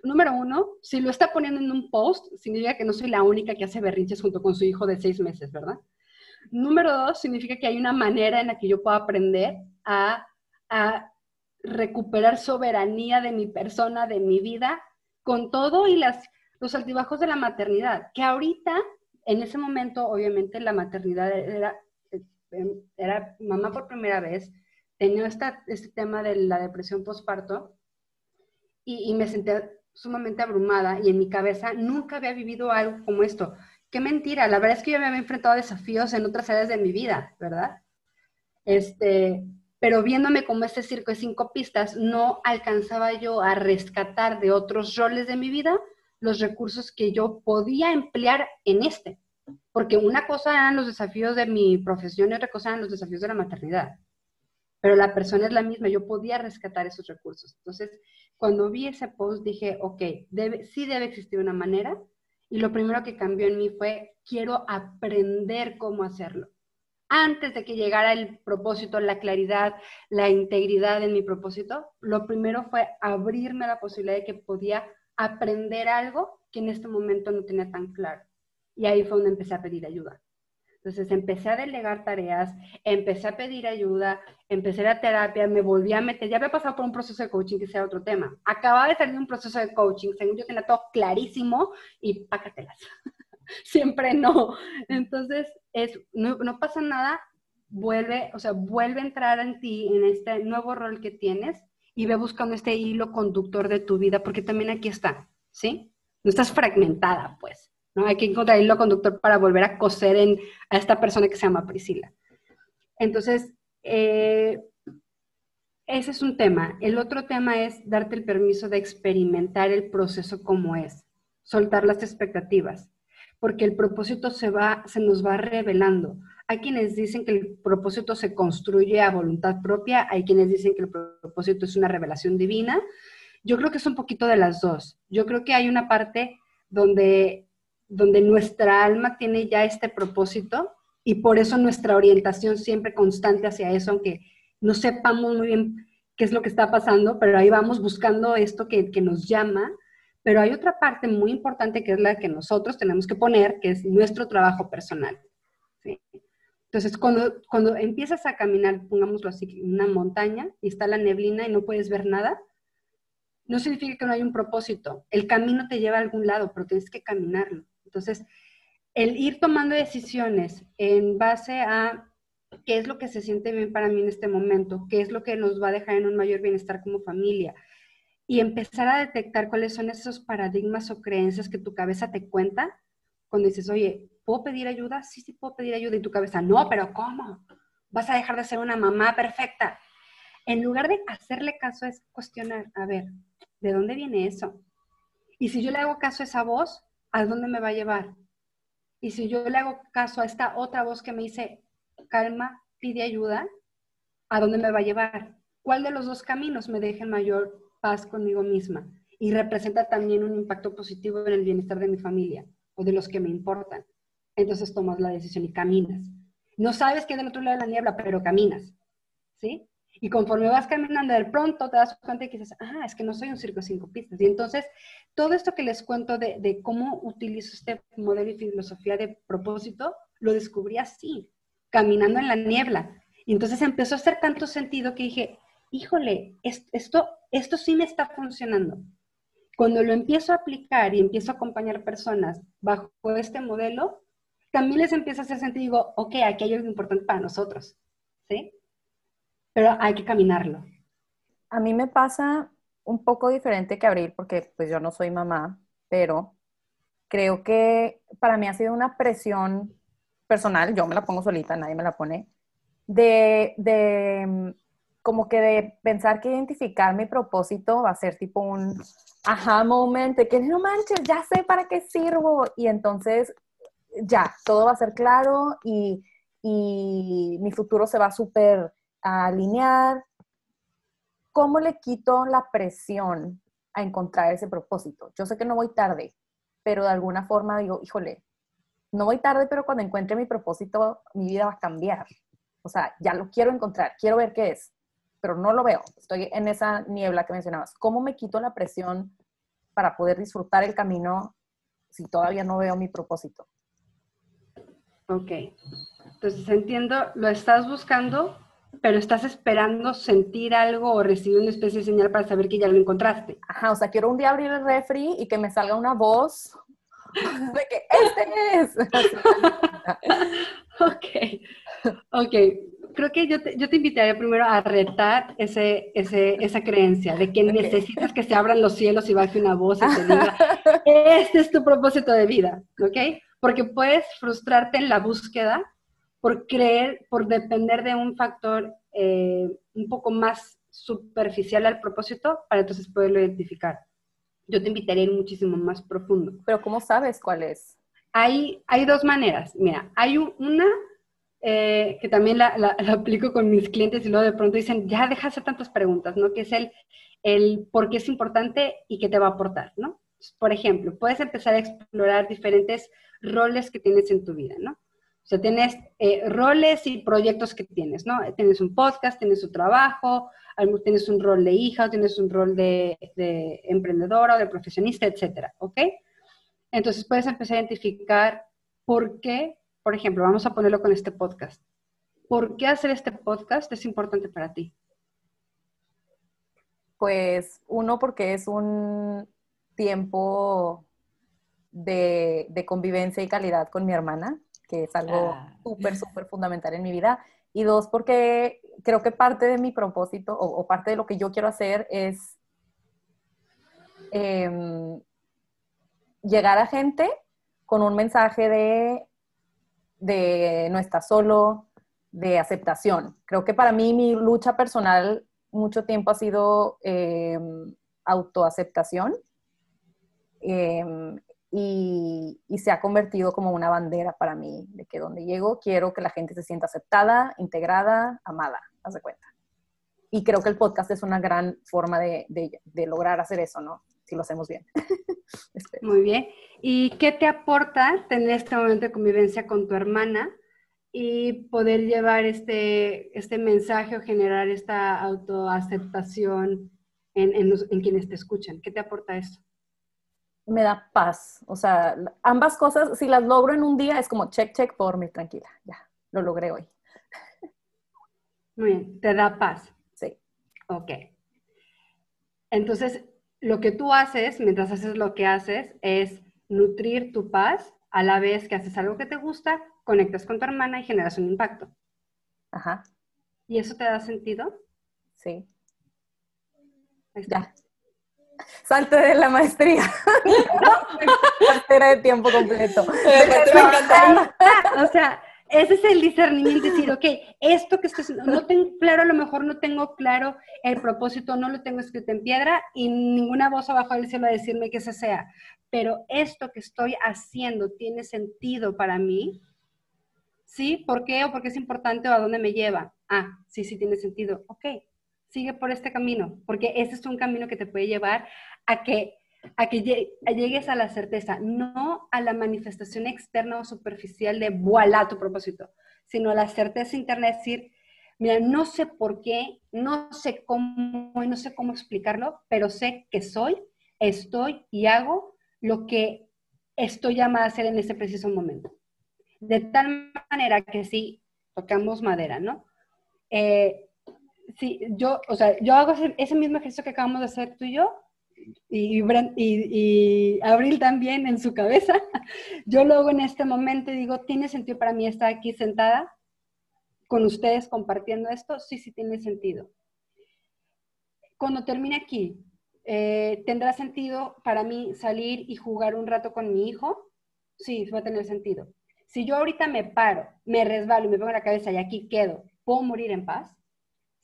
número uno, si lo está poniendo en un post, significa que no soy la única que hace berrinches junto con su hijo de seis meses, ¿verdad? Número dos, significa que hay una manera en la que yo puedo aprender a, a recuperar soberanía de mi persona, de mi vida, con todo y las, los altibajos de la maternidad, que ahorita, en ese momento, obviamente, la maternidad era, era mamá por primera vez, tenía este tema de la depresión postparto y, me senté sumamente abrumada y en mi cabeza nunca había vivido algo como esto. Qué mentira, la verdad es que yo me había enfrentado a desafíos en otras áreas de mi vida, ¿verdad? Este, pero viéndome como este circo de cinco pistas, no alcanzaba yo a rescatar de otros roles de mi vida los recursos que yo podía emplear en este. Porque una cosa eran los desafíos de mi profesión y otra cosa eran los desafíos de la maternidad. Pero la persona es la misma, yo podía rescatar esos recursos. Entonces, cuando vi ese post dije, ok, debe, sí debe existir una manera. Y lo primero que cambió en mí fue, quiero aprender cómo hacerlo. Antes de que llegara el propósito, la claridad, la integridad en mi propósito, lo primero fue abrirme la posibilidad de que podía aprender algo que en este momento no tenía tan claro. Y ahí fue donde empecé a pedir ayuda. Entonces empecé a delegar tareas, empecé a pedir ayuda, empecé a terapia, me volví a meter, ya había pasado por un proceso de coaching que sea otro tema. Acababa de salir un proceso de coaching, según yo tenía todo clarísimo y pácatelas. Siempre no. Entonces, es, no, no pasa nada, vuelve, o sea, vuelve a entrar en ti, en este nuevo rol que tienes y ve buscando este hilo conductor de tu vida, porque también aquí está, ¿sí? No estás fragmentada, pues, ¿no? Hay que encontrar el hilo conductor para volver a coser en, a esta persona que se llama Priscila. Entonces, eh, ese es un tema. El otro tema es darte el permiso de experimentar el proceso como es, soltar las expectativas, porque el propósito se, va, se nos va revelando. Hay quienes dicen que el propósito se construye a voluntad propia, hay quienes dicen que el propósito es una revelación divina. Yo creo que es un poquito de las dos. Yo creo que hay una parte donde, donde nuestra alma tiene ya este propósito y por eso nuestra orientación siempre constante hacia eso, aunque no sepamos muy bien qué es lo que está pasando, pero ahí vamos buscando esto que, que nos llama. Pero hay otra parte muy importante que es la que nosotros tenemos que poner, que es nuestro trabajo personal. ¿sí? Entonces, cuando, cuando empiezas a caminar, pongámoslo así, una montaña y está la neblina y no puedes ver nada, no significa que no hay un propósito. El camino te lleva a algún lado, pero tienes que caminarlo. Entonces, el ir tomando decisiones en base a qué es lo que se siente bien para mí en este momento, qué es lo que nos va a dejar en un mayor bienestar como familia, y empezar a detectar cuáles son esos paradigmas o creencias que tu cabeza te cuenta cuando dices, oye, ¿puedo pedir ayuda? Sí, sí, puedo pedir ayuda. Y tu cabeza, no, pero ¿cómo? Vas a dejar de ser una mamá perfecta. En lugar de hacerle caso es cuestionar, a ver, ¿de dónde viene eso? Y si yo le hago caso a esa voz, ¿a dónde me va a llevar? Y si yo le hago caso a esta otra voz que me dice, calma, pide ayuda, ¿a dónde me va a llevar? ¿Cuál de los dos caminos me deje mayor paz conmigo misma? Y representa también un impacto positivo en el bienestar de mi familia o de los que me importan entonces tomas la decisión y caminas. No sabes qué es del otro lado de la niebla, pero caminas, ¿sí? Y conforme vas caminando, de pronto te das cuenta y dices, ah, es que no soy un circo de cinco pistas. Y entonces, todo esto que les cuento de, de cómo utilizo este modelo y filosofía de propósito, lo descubrí así, caminando en la niebla. Y entonces empezó a hacer tanto sentido que dije, híjole, esto, esto sí me está funcionando. Cuando lo empiezo a aplicar y empiezo a acompañar personas bajo este modelo, también les empieza a hacer sentido digo, ok, aquí hay algo importante para nosotros, ¿sí? Pero hay que caminarlo. A mí me pasa un poco diferente que Abril, porque pues yo no soy mamá, pero creo que para mí ha sido una presión personal, yo me la pongo solita, nadie me la pone, de, de como que de pensar que identificar mi propósito va a ser tipo un aha moment, de que no manches, ya sé para qué sirvo. Y entonces ya, todo va a ser claro y, mi futuro se va a súper alinear. ¿Cómo le quito la presión a encontrar ese propósito? Yo sé que no voy tarde, pero de alguna forma digo, híjole, no voy tarde, pero cuando encuentre mi propósito, mi vida va a cambiar. O sea, ya lo quiero encontrar, quiero ver qué es, pero no lo veo. Estoy en esa niebla que mencionabas. ¿Cómo me quito la presión para poder disfrutar el camino si todavía no veo mi propósito? Ok. Entonces entiendo, lo estás buscando, pero estás esperando sentir algo o recibir una especie de señal para saber que ya lo encontraste. Ajá, o sea, quiero un día abrir el refri y que me salga una voz de que este es. ok, ok. Creo que yo te, yo te invitaría primero a retar ese, ese, esa creencia de que necesitas que se abran los cielos y baje una voz y te diga, este es tu propósito de vida, ¿ok? Porque puedes frustrarte en la búsqueda por creer, por depender de un factor eh, un poco más superficial al propósito para entonces poderlo identificar. Yo te invitaría a ir muchísimo más profundo. Pero ¿cómo sabes cuál es? Hay, hay dos maneras. Mira, hay una eh, que también la, la, aplico con mis clientes y luego de pronto dicen, ya deja hacer tantas preguntas, ¿no? Que es el, el por qué es importante y qué te va a aportar, ¿no? Por ejemplo, puedes empezar a explorar diferentes roles que tienes en tu vida, ¿no? O sea, tienes eh, roles y proyectos que tienes, ¿no? Tienes un podcast, tienes un trabajo, tienes un rol de hija, tienes un rol de, emprendedora o de profesionista, etcétera, ¿ok? Entonces puedes empezar a identificar ¿por qué, por ejemplo, vamos a ponerlo con este podcast? ¿Por qué hacer este podcast es importante para ti? Pues uno, porque es un tiempo de, convivencia y calidad con mi hermana, que es algo ah. súper, súper fundamental en mi vida. Y dos, porque creo que parte de mi propósito o, parte de lo que yo quiero hacer es em, llegar a gente con un mensaje de, de no estás solo, de aceptación. Creo que para mí mi lucha personal mucho tiempo ha sido em, autoaceptación em, y, se ha convertido como una bandera para mí, de que donde llego quiero que la gente se sienta aceptada, integrada, amada, haz de cuenta. Y creo que el podcast es una gran forma de, de lograr hacer eso, ¿no? Si lo hacemos bien. Este. Muy bien. ¿Y qué te aporta tener este momento de convivencia con tu hermana y poder llevar este, este mensaje o generar esta autoaceptación en, en, en quienes te escuchan? ¿Qué te aporta eso? Me da paz. O sea, ambas cosas, si las logro en un día, es como check, check, por mí, tranquila, ya, lo logré hoy. Muy bien, te da paz. Sí. Ok. Entonces, lo que tú haces, mientras haces lo que haces, es nutrir tu paz a la vez que haces algo que te gusta, conectas con tu hermana y generas un impacto. Ajá. ¿Y eso te da sentido? Sí. Ya. Salte de la maestría. Cartera de tiempo completo. o sea, ese es el discernimiento, decir, ok, esto que estoy haciendo, no tengo claro, a lo mejor no tengo claro el propósito, no lo tengo escrito en piedra y ninguna voz abajo del cielo a decirme que ese sea, pero esto que estoy haciendo tiene sentido para mí, ¿sí? ¿Por qué? ¿O porque es importante o a dónde me lleva? Ah, sí, sí tiene sentido, ok, sigue por este camino, porque ese es un camino que te puede llevar a que, a que llegues a la certeza, no a la manifestación externa o superficial de voilà tu propósito, sino a la certeza interna de decir, mira, no sé por qué, no sé cómo no sé cómo explicarlo, pero sé que soy, estoy y hago lo que estoy llamada a hacer en ese preciso momento. De tal manera que si tocamos madera, ¿no? Eh, sí, yo, o sea, yo hago ese, mismo ejercicio que acabamos de hacer tú y yo, y, Abril también en su cabeza. Yo lo hago en este momento y digo, ¿tiene sentido para mí estar aquí sentada con ustedes compartiendo esto? Sí, sí tiene sentido. Cuando termine aquí, eh, ¿tendrá sentido para mí salir y jugar un rato con mi hijo? Sí, va a tener sentido. Si yo ahorita me paro, me resbalo y me pongo la cabeza y aquí quedo, ¿puedo morir en paz?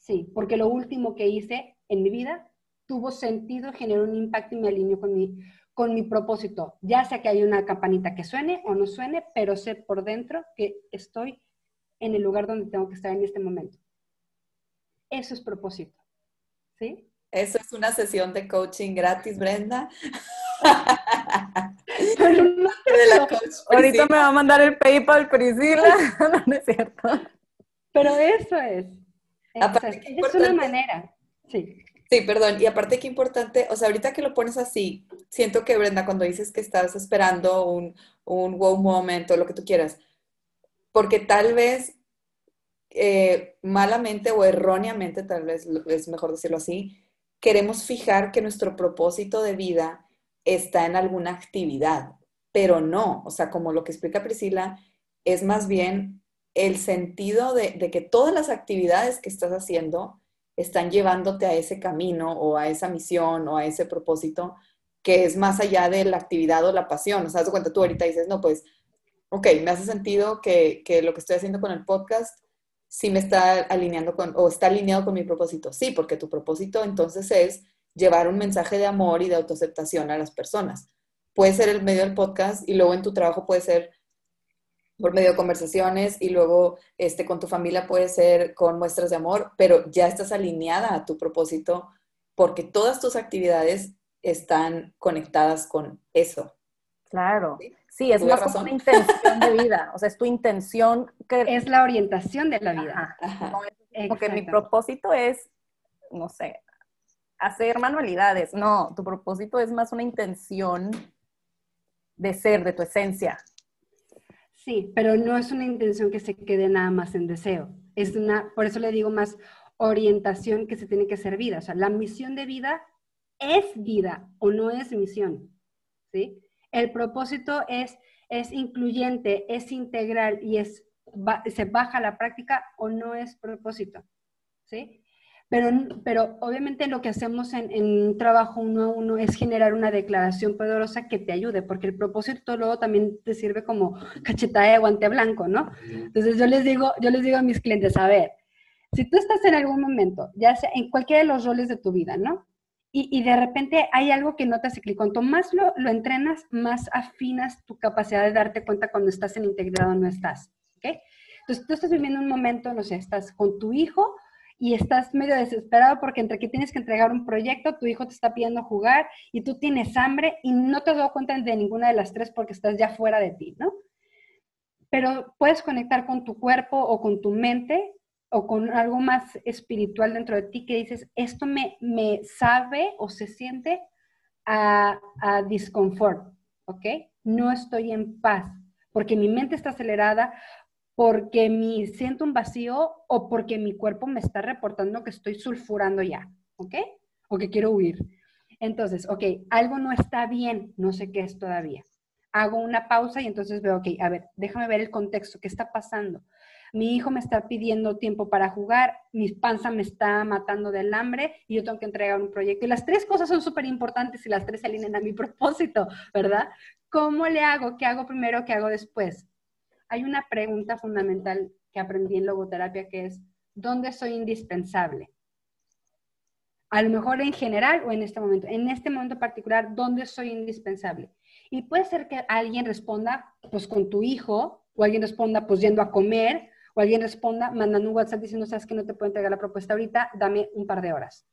Sí, porque lo último que hice en mi vida tuvo sentido, generó un impacto y me alineó con mi, con mi propósito. Ya sea que hay una campanita que suene o no suene, pero sé por dentro que estoy en el lugar donde tengo que estar en este momento. Eso es propósito. ¿Sí? Eso es una sesión de coaching gratis, Brenda. Ahorita me va a mandar el PayPal, Priscila. no es cierto. Pero eso es es una manera, sí. Sí, perdón. Y aparte qué importante, o sea, ahorita que lo pones así, siento que Brenda, cuando dices que estás esperando un, un wow moment o lo que tú quieras, porque tal vez eh, malamente o erróneamente, tal vez es mejor decirlo así, queremos fijar que nuestro propósito de vida está en alguna actividad, pero no, o sea, como lo que explica Priscila, es más bien el sentido de, que todas las actividades que estás haciendo están llevándote a ese camino o a esa misión o a ese propósito que es más allá de la actividad o la pasión. O sea, das cuenta, tú ahorita dices, no, pues, ok, me hace sentido que, lo que estoy haciendo con el podcast sí me está alineando con, o está alineado con mi propósito. Sí, porque tu propósito entonces es llevar un mensaje de amor y de autoaceptación a las personas. Puede ser el medio del podcast y luego en tu trabajo puede ser por medio de conversaciones y luego este, con tu familia puede ser con muestras de amor, pero ya estás alineada a tu propósito porque todas tus actividades están conectadas con eso. Claro. Sí, es más como una intención de vida. O sea, es tu intención que... Es la orientación de la vida. porque mi propósito es, no sé, hacer manualidades. No, tu propósito es más una intención de ser, de tu esencia. Sí, pero no es una intención que se quede nada más en deseo. Es una, por eso le digo más orientación que se tiene que hacer vida. O sea, la misión de vida es vida o no es misión. ¿sí? El propósito es, es incluyente, es integral y es, se baja la práctica o no es propósito. ¿sí? Pero, pero obviamente lo que hacemos en, un trabajo uno a uno es generar una declaración poderosa que te ayude, porque el propósito luego también te sirve como cachetada de guante blanco, ¿no? Entonces yo les digo, yo les digo a mis clientes, a ver, si tú estás en algún momento, ya sea en cualquiera de los roles de tu vida, ¿no? Y, y de repente hay algo que no te hace clic. Cuanto más lo, lo, entrenas, más afinas tu capacidad de darte cuenta cuando estás en integridad o no estás, ¿ok? Entonces tú estás viviendo un momento, no sé, estás con tu hijo, y estás medio desesperado porque entre que tienes que entregar un proyecto, tu hijo te está pidiendo jugar y tú tienes hambre y no te has cuenta de ninguna de las tres porque estás ya fuera de ti, ¿no? Pero puedes conectar con tu cuerpo o con tu mente o con algo más espiritual dentro de ti que dices, esto me, me sabe o se siente a, a disconfort, ¿ok? No estoy en paz porque mi mente está acelerada, porque me siento un vacío o porque mi cuerpo me está reportando que estoy sulfurando ya, ¿ok? O que quiero huir. Entonces, ok, algo no está bien, no sé qué es todavía. Hago una pausa y entonces veo, ok, a ver, déjame ver el contexto, ¿qué está pasando? Mi hijo me está pidiendo tiempo para jugar, mi panza me está matando del hambre y yo tengo que entregar un proyecto. Y las tres cosas son súper importantes y las tres se alinean a mi propósito, ¿verdad? ¿Cómo le hago? ¿Qué hago primero? ¿Qué hago después? Hay una pregunta fundamental que aprendí en logoterapia que es, ¿dónde soy indispensable? A lo mejor en general o en este momento. En este momento particular, ¿dónde soy indispensable? Y puede ser que alguien responda, pues con tu hijo, o alguien responda, pues yendo a comer, o alguien responda mandando un WhatsApp diciendo, sabes que no te puedo entregar la propuesta ahorita, dame un par de horas.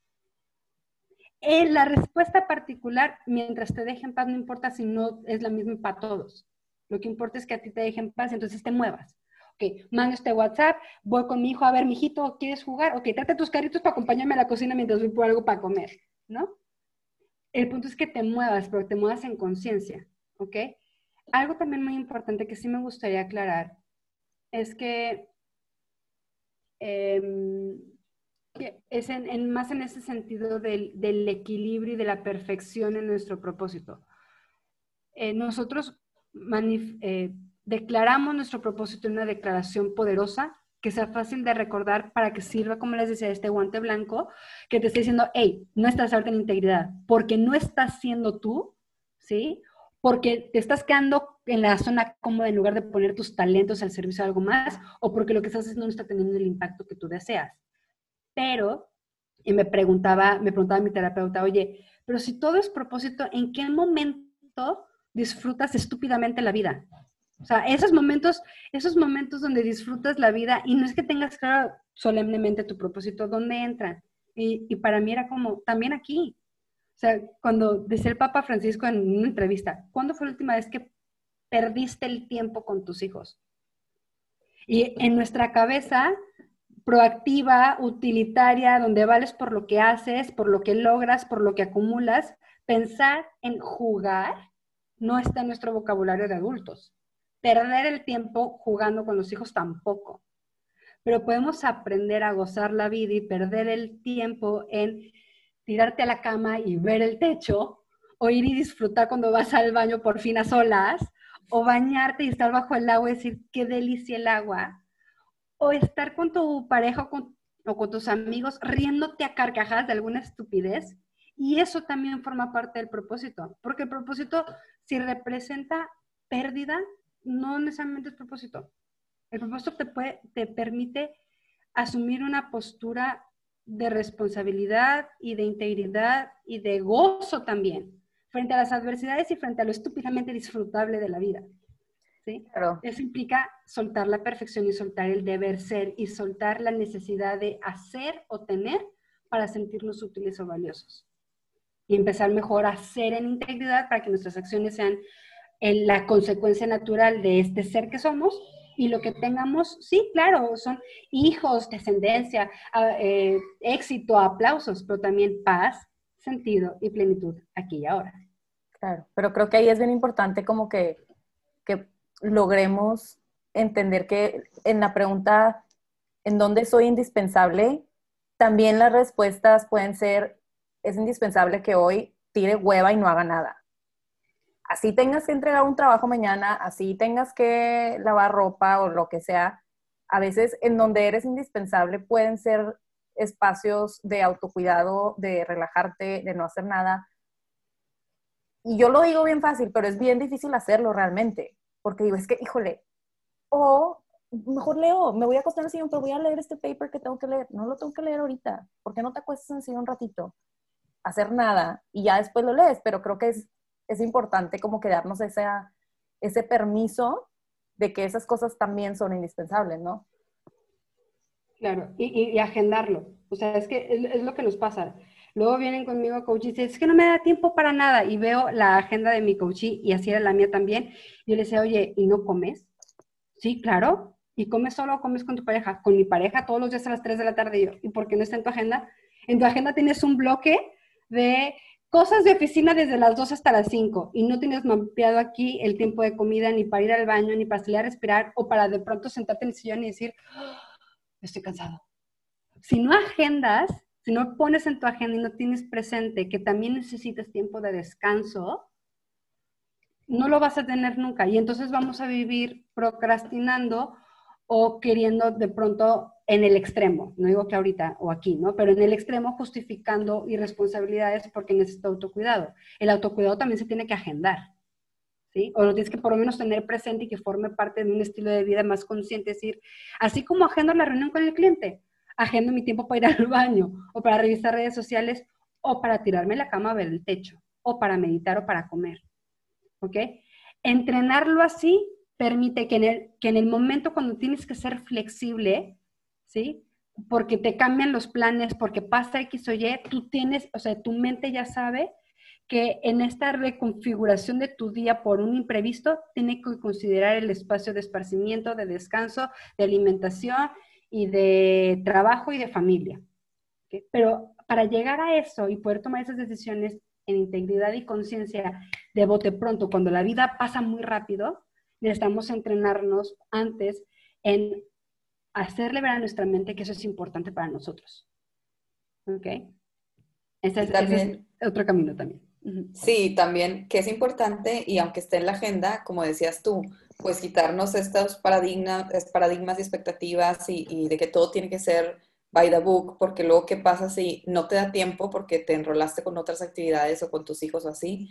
En la respuesta particular, mientras te dejen paz, no importa si no es la misma para todos. Lo que importa es que a ti te dejen paz, entonces te muevas. Ok, mando este WhatsApp, voy con mi hijo a ver, mi hijito, ¿quieres jugar? Ok, trate tus carritos para acompañarme a la cocina mientras voy por algo para comer, ¿no? El punto es que te muevas, pero te muevas en conciencia, ¿ok? Algo también muy importante que sí me gustaría aclarar es que em, es en, más en ese sentido del, del, equilibrio y de la perfección en nuestro propósito. Eh, nosotros eh, declaramos nuestro propósito en una declaración poderosa que sea fácil de recordar para que sirva, como les decía, este guante blanco que te está diciendo, hey, no estás ahorita en integridad, porque no estás siendo tú, ¿sí? Porque te estás quedando en la zona cómoda en lugar de poner tus talentos al servicio de algo más, o porque lo que estás haciendo no está teniendo el impacto que tú deseas. Pero, y me preguntaba, me preguntaba mi terapeuta, oye, pero si todo es propósito, ¿en qué momento disfrutas estúpidamente la vida. O sea, esos momentos, esos momentos donde disfrutas la vida y no es que tengas claro solemnemente tu propósito, ¿dónde entran? Y, y para mí era como, también aquí. O sea, cuando decía el Papa Francisco en una entrevista, ¿cuándo fue la última vez que perdiste el tiempo con tus hijos? Y en nuestra cabeza proactiva, utilitaria, donde vales por lo que haces, por lo que logras, por lo que acumulas, pensar en jugar no está en nuestro vocabulario de adultos. Perder el tiempo jugando con los hijos tampoco. Pero podemos aprender a gozar la vida y perder el tiempo en tirarte a la cama y ver el techo, o ir y disfrutar cuando vas al baño por fin a solas, o bañarte y estar bajo el agua y decir qué delicia el agua, o estar con tu pareja o con, tus amigos riéndote a carcajadas de alguna estupidez y eso también forma parte del propósito, porque el propósito, si representa pérdida, no necesariamente es propósito. El propósito te, puede, te permite asumir una postura de responsabilidad y de integridad y de gozo también, frente a las adversidades y frente a lo estúpidamente disfrutable de la vida. ¿sí? Eso implica soltar la perfección y soltar el deber ser y soltar la necesidad de hacer o tener para sentirnos útiles o valiosos y empezar mejor a ser en integridad para que nuestras acciones sean en la consecuencia natural de este ser que somos y lo que tengamos, sí, claro, son hijos, descendencia, eh, éxito, aplausos, pero también paz, sentido y plenitud aquí y ahora. Claro, pero creo que ahí es bien importante como que, que logremos entender que en la pregunta, ¿en dónde soy indispensable? También las respuestas pueden ser, es indispensable que hoy tire hueva y no haga nada. Así tengas que entregar un trabajo mañana, así tengas que lavar ropa o lo que sea, a veces en donde eres indispensable pueden ser espacios de autocuidado, de relajarte, de no hacer nada. Y yo lo digo bien fácil, pero es bien difícil hacerlo realmente, porque digo, es que, híjole, o mejor leo, me voy a acostar en el sillón, pero voy a leer este paper que tengo que leer. No lo tengo que leer ahorita. ¿Por qué no te acuestas en el un ratito? Hacer nada y ya después lo lees, pero creo que es, es importante como que darnos ese permiso de que esas cosas también son indispensables, ¿no? Claro, y, y, agendarlo. O sea, es que es, lo que nos pasa. Luego vienen conmigo coach y dicen, es que no me da tiempo para nada. Y veo la agenda de mi coach y así era la mía también. Yo le decía, oye, ¿y no comes? Sí, claro. ¿Y comes solo o comes con tu pareja? Con mi pareja todos los días a las 3 de la tarde. Y yo, ¿y por qué no está en tu agenda? En tu agenda tienes un bloque de cosas de oficina desde las 2 hasta las 5 y no tienes mapeado aquí el tiempo de comida ni para ir al baño, ni para salir a respirar o para de pronto sentarte en el sillón y decir, estoy cansado. Si no agendas, si no pones en tu agenda y no tienes presente que también necesitas tiempo de descanso, no lo vas a tener nunca. Y entonces vamos a vivir procrastinando o queriendo de pronto en el extremo, no digo que ahorita o aquí, ¿no? Pero en el extremo justificando irresponsabilidades porque necesito autocuidado. El autocuidado también se tiene que agendar, ¿sí? O lo tienes que por lo menos tener presente y que forme parte de un estilo de vida más consciente, es decir, así como agendo la reunión con el cliente, agendo mi tiempo para ir al baño o para revisar redes sociales o para tirarme en la cama a ver el techo o para meditar o para comer, ¿ok? Entrenarlo así permite que en el, que en el momento cuando tienes que ser flexible, ¿sí? Porque te cambian los planes, porque pasa X o Y, tú tienes, o sea, tu mente ya sabe que en esta reconfiguración de tu día por un imprevisto, tiene que considerar el espacio de esparcimiento, de descanso, de alimentación y de trabajo y de familia. Pero para llegar a eso y poder tomar esas decisiones en integridad y conciencia de bote pronto, cuando la vida pasa muy rápido, necesitamos entrenarnos antes en hacerle ver a nuestra mente que eso es importante para nosotros. ¿Ok? Ese es, otro camino también. Sí, también que es importante y aunque esté en la agenda, como decías tú, pues quitarnos estos paradigmas, paradigmas y expectativas y, y, de que todo tiene que ser by the book, porque luego qué pasa si no te da tiempo porque te enrolaste con otras actividades o con tus hijos o así,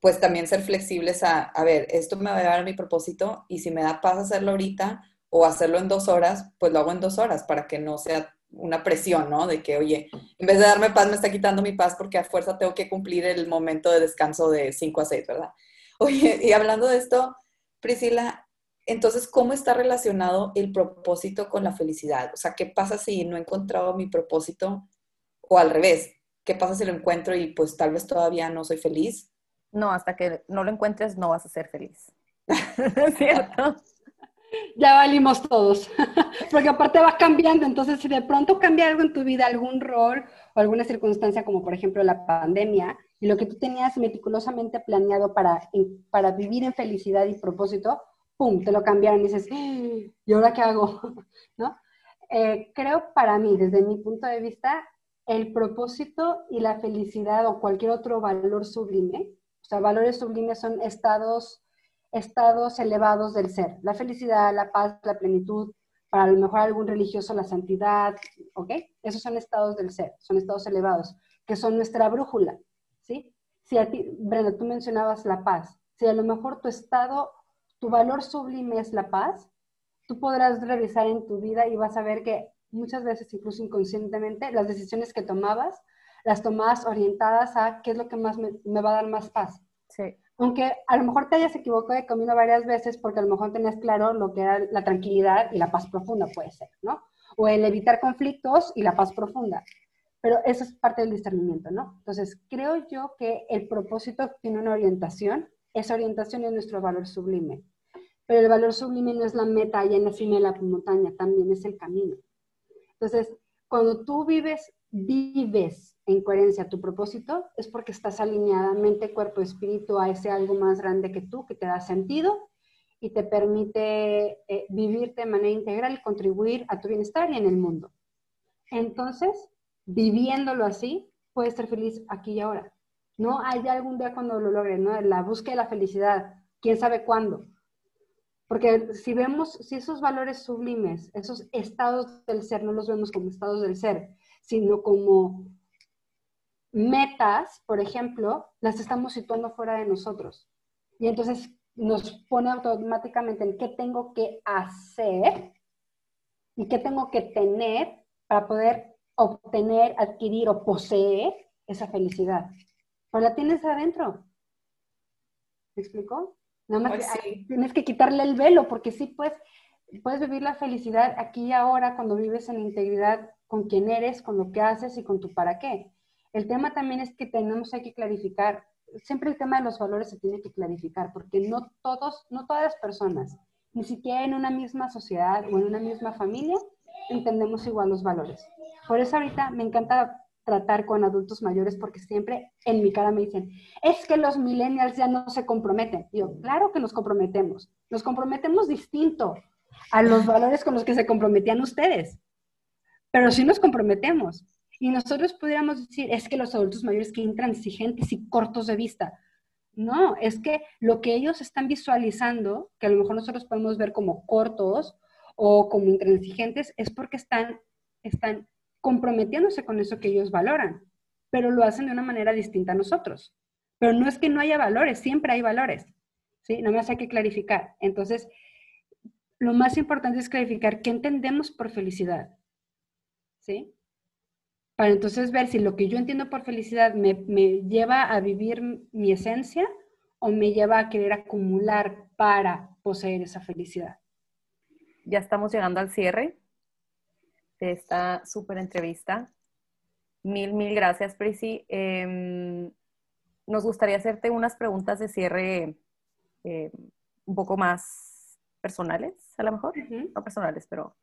pues también ser flexibles a, a ver, esto me va a llevar a mi propósito y si me da paz hacerlo ahorita o hacerlo en dos horas, pues lo hago en dos horas para que no sea una presión, ¿no? De que, oye, en vez de darme paz, me está quitando mi paz porque a fuerza tengo que cumplir el momento de descanso de 5 a 6, ¿verdad? Oye, y hablando de esto, Priscila, entonces, ¿cómo está relacionado el propósito con la felicidad? O sea, ¿qué pasa si no he encontrado mi propósito? O al revés, ¿qué pasa si lo encuentro y pues tal vez todavía no soy feliz? No, hasta que no lo encuentres no vas a ser feliz. ¿Es cierto? Ya valimos todos, porque aparte vas cambiando, entonces si de pronto cambia algo en tu vida, algún rol o alguna circunstancia, como por ejemplo la pandemia, y lo que tú tenías meticulosamente planeado para, para vivir en felicidad y propósito, ¡pum!, te lo cambiaron y dices, ¡Ah! ¿y ahora qué hago? ¿No? Eh, creo para mí, desde mi punto de vista, el propósito y la felicidad o cualquier otro valor sublime, o sea, valores sublimes son estados, estados elevados del ser, la felicidad, la paz, la plenitud, para lo mejor algún religioso la santidad, ¿ok? Esos son estados del ser, son estados elevados, que son nuestra brújula, ¿sí? Si a ti, Brenda, tú mencionabas la paz, si a lo mejor tu estado tu valor sublime es la paz, tú podrás revisar en tu vida y vas a ver que muchas veces, incluso inconscientemente, las decisiones que tomabas, las tomabas orientadas a qué es lo que más me, va a dar más paz. Sí. Aunque a lo mejor te hayas equivocado de camino varias veces porque a lo mejor tenías claro lo que era la tranquilidad y la paz profunda, puede ser, ¿no? O el evitar conflictos y la paz profunda. Pero eso es parte del discernimiento, ¿no? Entonces, creo yo que el propósito tiene una orientación, esa orientación es nuestro valor sublime. Pero el valor sublime no es la meta allá en la cima de la montaña, también es el camino. Entonces, cuando tú vives, vives en coherencia tu propósito, es porque estás alineada mente, cuerpo, espíritu a ese algo más grande que tú, que te da sentido y te permite eh, vivirte de manera integral y contribuir a tu bienestar y en el mundo. Entonces, viviéndolo así, puedes ser feliz aquí y ahora. No hay algún día cuando lo logres, ¿no? La búsqueda de la felicidad, quién sabe cuándo. Porque si vemos, si esos valores sublimes, esos estados del ser, no los vemos como estados del ser, sino como metas, por ejemplo, las estamos situando fuera de nosotros. Y entonces nos pone automáticamente en qué tengo que hacer y qué tengo que tener para poder obtener, adquirir o poseer esa felicidad. Pero la tienes adentro. ¿Me explicó? Nada más pues tienes que quitarle el velo, porque sí, pues, puedes vivir la felicidad aquí y ahora cuando vives en integridad con quién eres, con lo que haces y con tu para qué. El tema también es que tenemos que clarificar, siempre el tema de los valores se tiene que clarificar, porque no todos, no todas las personas, ni siquiera en una misma sociedad o en una misma familia, entendemos igual los valores. Por eso ahorita me encanta tratar con adultos mayores porque siempre en mi cara me dicen, es que los millennials ya no se comprometen. Yo, claro que nos comprometemos, nos comprometemos distinto a los valores con los que se comprometían ustedes pero sí nos comprometemos. Y nosotros pudiéramos decir, es que los adultos mayores que intransigentes y cortos de vista. No, es que lo que ellos están visualizando, que a lo mejor nosotros podemos ver como cortos o como intransigentes, es porque están, están comprometiéndose con eso que ellos valoran, pero lo hacen de una manera distinta a nosotros. Pero no es que no haya valores, siempre hay valores. ¿sí? Nada más hay que clarificar. Entonces, lo más importante es clarificar qué entendemos por felicidad. ¿Sí? Para entonces ver si lo que yo entiendo por felicidad me, lleva a vivir mi esencia o me lleva a querer acumular para poseer esa felicidad. Ya estamos llegando al cierre de esta súper entrevista. Mil, mil gracias, Prissy. Em, nos gustaría hacerte unas preguntas de cierre em, un poco más personales, a lo mejor. No personales, pero...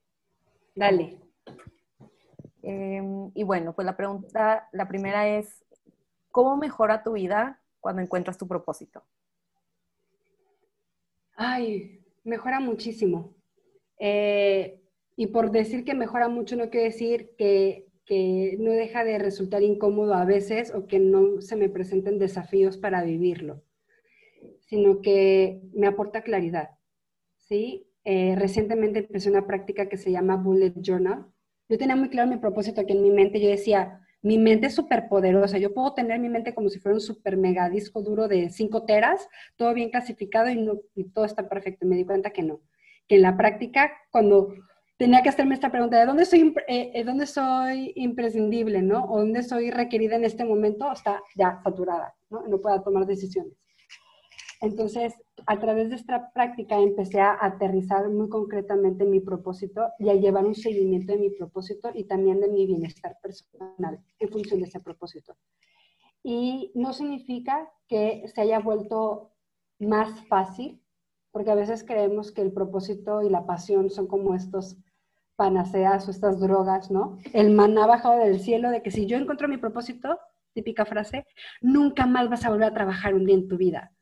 Dale. Em, y bueno, pues la pregunta, la primera es, ¿cómo mejora tu vida cuando encuentras tu propósito? Ay, mejora muchísimo. Eh, y por decir que mejora mucho no quiere decir que, que, no deja de resultar incómodo a veces o que no se me presenten desafíos para vivirlo, sino que me aporta claridad. ¿sí? Eh, recientemente empecé una práctica que se llama Bullet Journal, yo tenía muy claro mi propósito aquí en mi mente. Yo decía, mi mente es súper poderosa. Yo puedo tener mi mente como si fuera un súper mega disco duro de 5 teras, todo bien clasificado y, todo está perfecto. Y me di cuenta que no. Que en la práctica, cuando tenía que hacerme esta pregunta de dónde soy, eh, eh, dónde soy imprescindible, ¿no? O dónde soy requerida en este momento, está ya saturada, ¿no? No pueda tomar decisiones. Entonces, a través de esta práctica empecé a aterrizar muy concretamente mi propósito y a llevar un seguimiento de mi propósito y también de mi bienestar personal en función de ese propósito. Y no significa que se haya vuelto más fácil, porque a veces creemos que el propósito y la pasión son como estos panaceas o estas drogas, ¿no? El maná bajado del cielo de que si yo encuentro mi propósito, típica frase, nunca más vas a volver a trabajar un día en tu vida.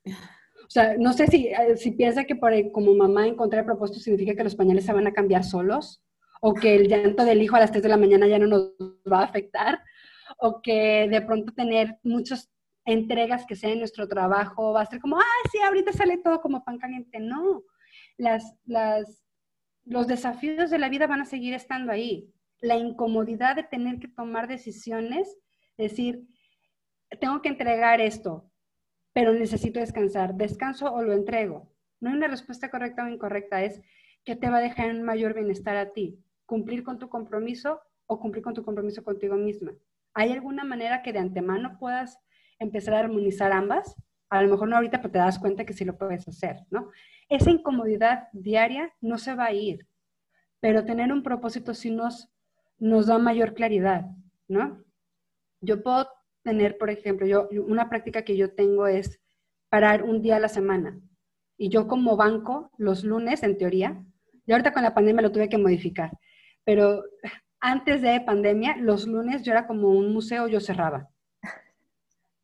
O sea, no sé si, eh, si piensa que como mamá encontrar el propósito significa que los pañales se van a cambiar solos, o que el llanto del hijo a las 3 de la mañana ya no nos va a afectar, o que de pronto tener muchas entregas que sean en nuestro trabajo va a ser como, ah, sí, ahorita sale todo como pan caliente. No, las, las, los desafíos de la vida van a seguir estando ahí. La incomodidad de tener que tomar decisiones, decir, tengo que entregar esto, pero necesito descansar. ¿Descanso o lo entrego? No hay una respuesta correcta o incorrecta, es que te va a dejar en mayor bienestar a ti. Cumplir con tu compromiso o cumplir con tu compromiso contigo misma. ¿Hay alguna manera que de antemano puedas empezar a armonizar ambas? A lo mejor no ahorita, pero te das cuenta que sí lo puedes hacer, ¿no? Esa incomodidad diaria no se va a ir, pero tener un propósito sí nos, nos da mayor claridad, ¿no? Yo puedo tener, por ejemplo, yo, una práctica que yo tengo es parar un día a la semana. Y yo como banco, los lunes, en teoría, y ahorita con la pandemia lo tuve que modificar, pero antes de pandemia, los lunes yo era como un museo, yo cerraba.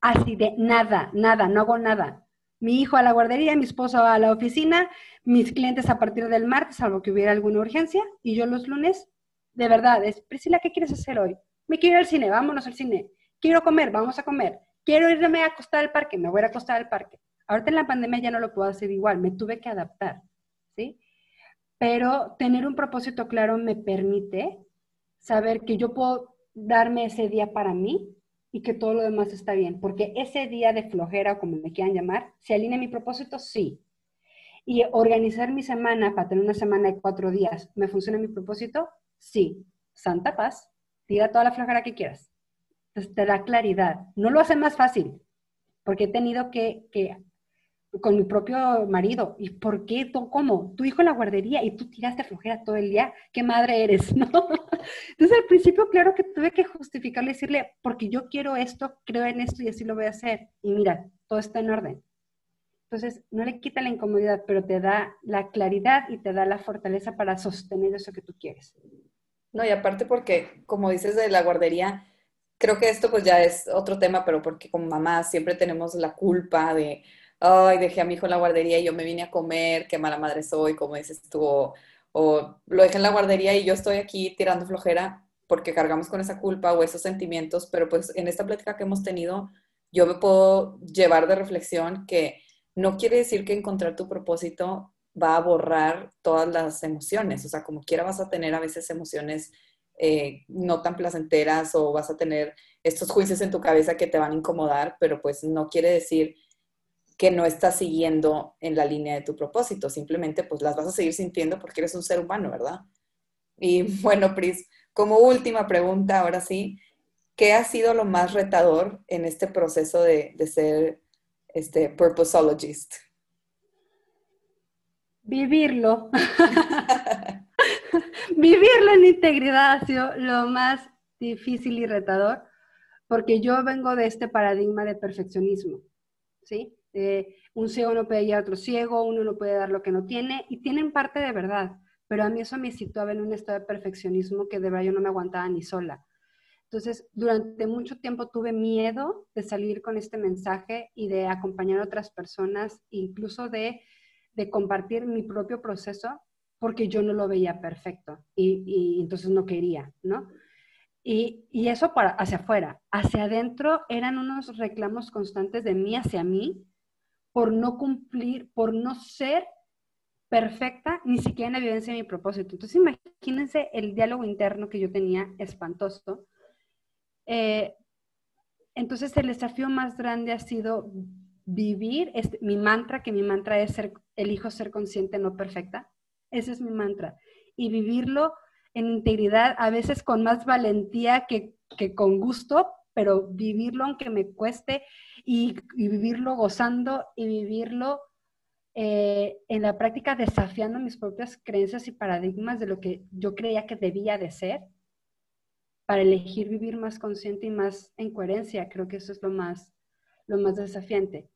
Así de nada, nada, no hago nada. Mi hijo a la guardería, mi esposo a la oficina, mis clientes a partir del martes, salvo que hubiera alguna urgencia, y yo los lunes, de verdad, es, Priscila, ¿qué quieres hacer hoy? Me quiero ir al cine, vámonos al cine. Quiero comer, vamos a comer. Quiero irme a acostar al parque, me voy a acostar al parque. Ahorita en la pandemia ya no lo puedo hacer igual, me tuve que adaptar, ¿sí? Pero tener un propósito claro me permite saber que yo puedo darme ese día para mí y que todo lo demás está bien, porque ese día de flojera, o como me quieran llamar, ¿se alinea mi propósito? Sí. Y organizar mi semana para tener una semana de cuatro días, ¿me funciona mi propósito? Sí. Santa paz, tira toda la flojera que quieras. Entonces te da claridad. No lo hace más fácil, porque he tenido que, que con mi propio marido. ¿Y por qué? ¿Tú, ¿Cómo? Tu hijo en la guardería y tú tiraste flojera todo el día. ¿Qué madre eres? ¿No? Entonces al principio, claro que tuve que justificarle, decirle, porque yo quiero esto, creo en esto y así lo voy a hacer. Y mira, todo está en orden. Entonces, no le quita la incomodidad, pero te da la claridad y te da la fortaleza para sostener eso que tú quieres. No, y aparte porque, como dices de la guardería, creo que esto pues ya es otro tema, pero porque como mamá siempre tenemos la culpa de, ay, dejé a mi hijo en la guardería y yo me vine a comer, qué mala madre soy, como dices tú, o, lo dejé en la guardería y yo estoy aquí tirando flojera porque cargamos con esa culpa o esos sentimientos, pero pues en esta plática que hemos tenido, yo me puedo llevar de reflexión que no quiere decir que encontrar tu propósito va a borrar todas las emociones, o sea, como quiera vas a tener a veces emociones eh, no tan placenteras o vas a tener estos juicios en tu cabeza que te van a incomodar, pero pues no quiere decir que no estás siguiendo en la línea de tu propósito, simplemente pues las vas a seguir sintiendo porque eres un ser humano, ¿verdad? Y bueno, Pris, como última pregunta, ahora sí, ¿qué ha sido lo más retador en este proceso de, ser este purposeologist? Vivirlo. Vivirlo en integridad ha sido lo más difícil y retador, porque yo vengo de este paradigma de perfeccionismo, ¿sí? un ciego no puede guiar a otro ciego, uno no puede dar lo que no tiene, y tienen parte de verdad, pero a mí eso me situaba en un estado de perfeccionismo que de verdad yo no me aguantaba ni sola. Entonces, durante mucho tiempo tuve miedo de salir con este mensaje y de acompañar a otras personas, incluso de, compartir mi propio proceso, porque yo no lo veía perfecto y, entonces no quería, ¿no? Y, y, eso para, hacia afuera. Hacia adentro eran unos reclamos constantes de mí hacia mí, por no cumplir, por no ser perfecta, ni siquiera en la vivencia de mi propósito. Entonces, imagínense el diálogo interno que yo tenía, espantoso. Eh, entonces, el desafío más grande ha sido vivir este, mi mantra, que mi mantra es ser, elijo ser consciente, no perfecta. Ese es mi mantra. Y vivirlo en integridad, a veces con más valentía que, que con gusto, pero vivirlo aunque me cueste y, vivirlo gozando y vivirlo eh, en la práctica desafiando mis propias creencias y paradigmas de lo que yo creía que debía de ser para elegir vivir más consciente y más en coherencia. Creo que eso es lo más, lo más desafiante.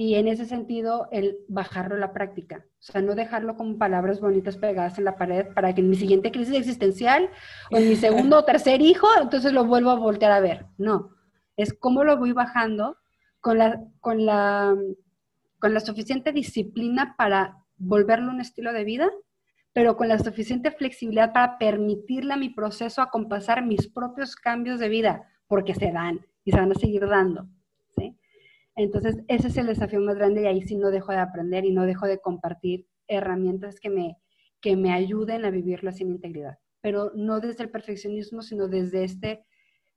Y en ese sentido, el bajarlo a la práctica. O sea, no dejarlo como palabras bonitas pegadas en la pared para que en mi siguiente crisis existencial o en mi segundo o tercer hijo, entonces lo vuelvo a voltear a ver. No, es cómo lo voy bajando con la, con la, con la suficiente disciplina para volverlo un estilo de vida, pero con la suficiente flexibilidad para permitirle a mi proceso acompasar mis propios cambios de vida, porque se dan y se van a seguir dando. Entonces, ese es el desafío más grande y ahí sí no dejo de aprender y no dejo de compartir herramientas que me, que me ayuden a vivirlo sin integridad, pero no desde el perfeccionismo, sino desde este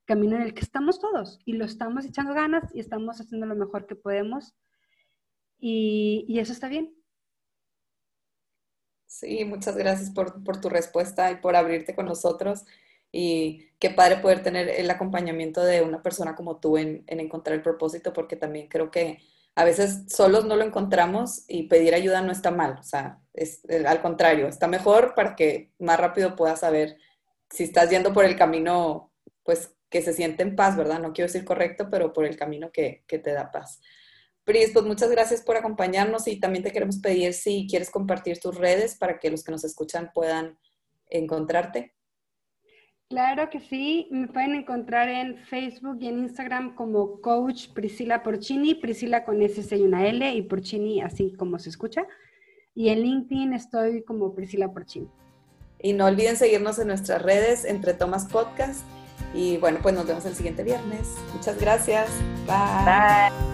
camino en el que estamos todos y lo estamos echando ganas y estamos haciendo lo mejor que podemos. Y, y eso está bien. Sí, muchas gracias por, por tu respuesta y por abrirte con nosotros y qué padre poder tener el acompañamiento de una persona como tú en, encontrar el propósito, porque también creo que a veces solos no lo encontramos y pedir ayuda no está mal, o sea, es eh, al contrario, está mejor para que más rápido puedas saber si estás yendo por el camino, pues que se siente en paz, ¿verdad? No quiero decir correcto, pero por el camino que, que te da paz. Pris, pues muchas gracias por acompañarnos y también te queremos pedir si quieres compartir tus redes para que los que nos escuchan puedan encontrarte. Claro que sí, me pueden encontrar en Facebook y en Instagram como Coach Priscila Porcini, Priscila con S y una L y Porcini así como se escucha. Y en LinkedIn estoy como Priscila Porcini. Y no olviden seguirnos en nuestras redes, Entre Tomas Podcast. Y bueno, pues nos vemos el siguiente viernes. Muchas gracias. Bye. Bye.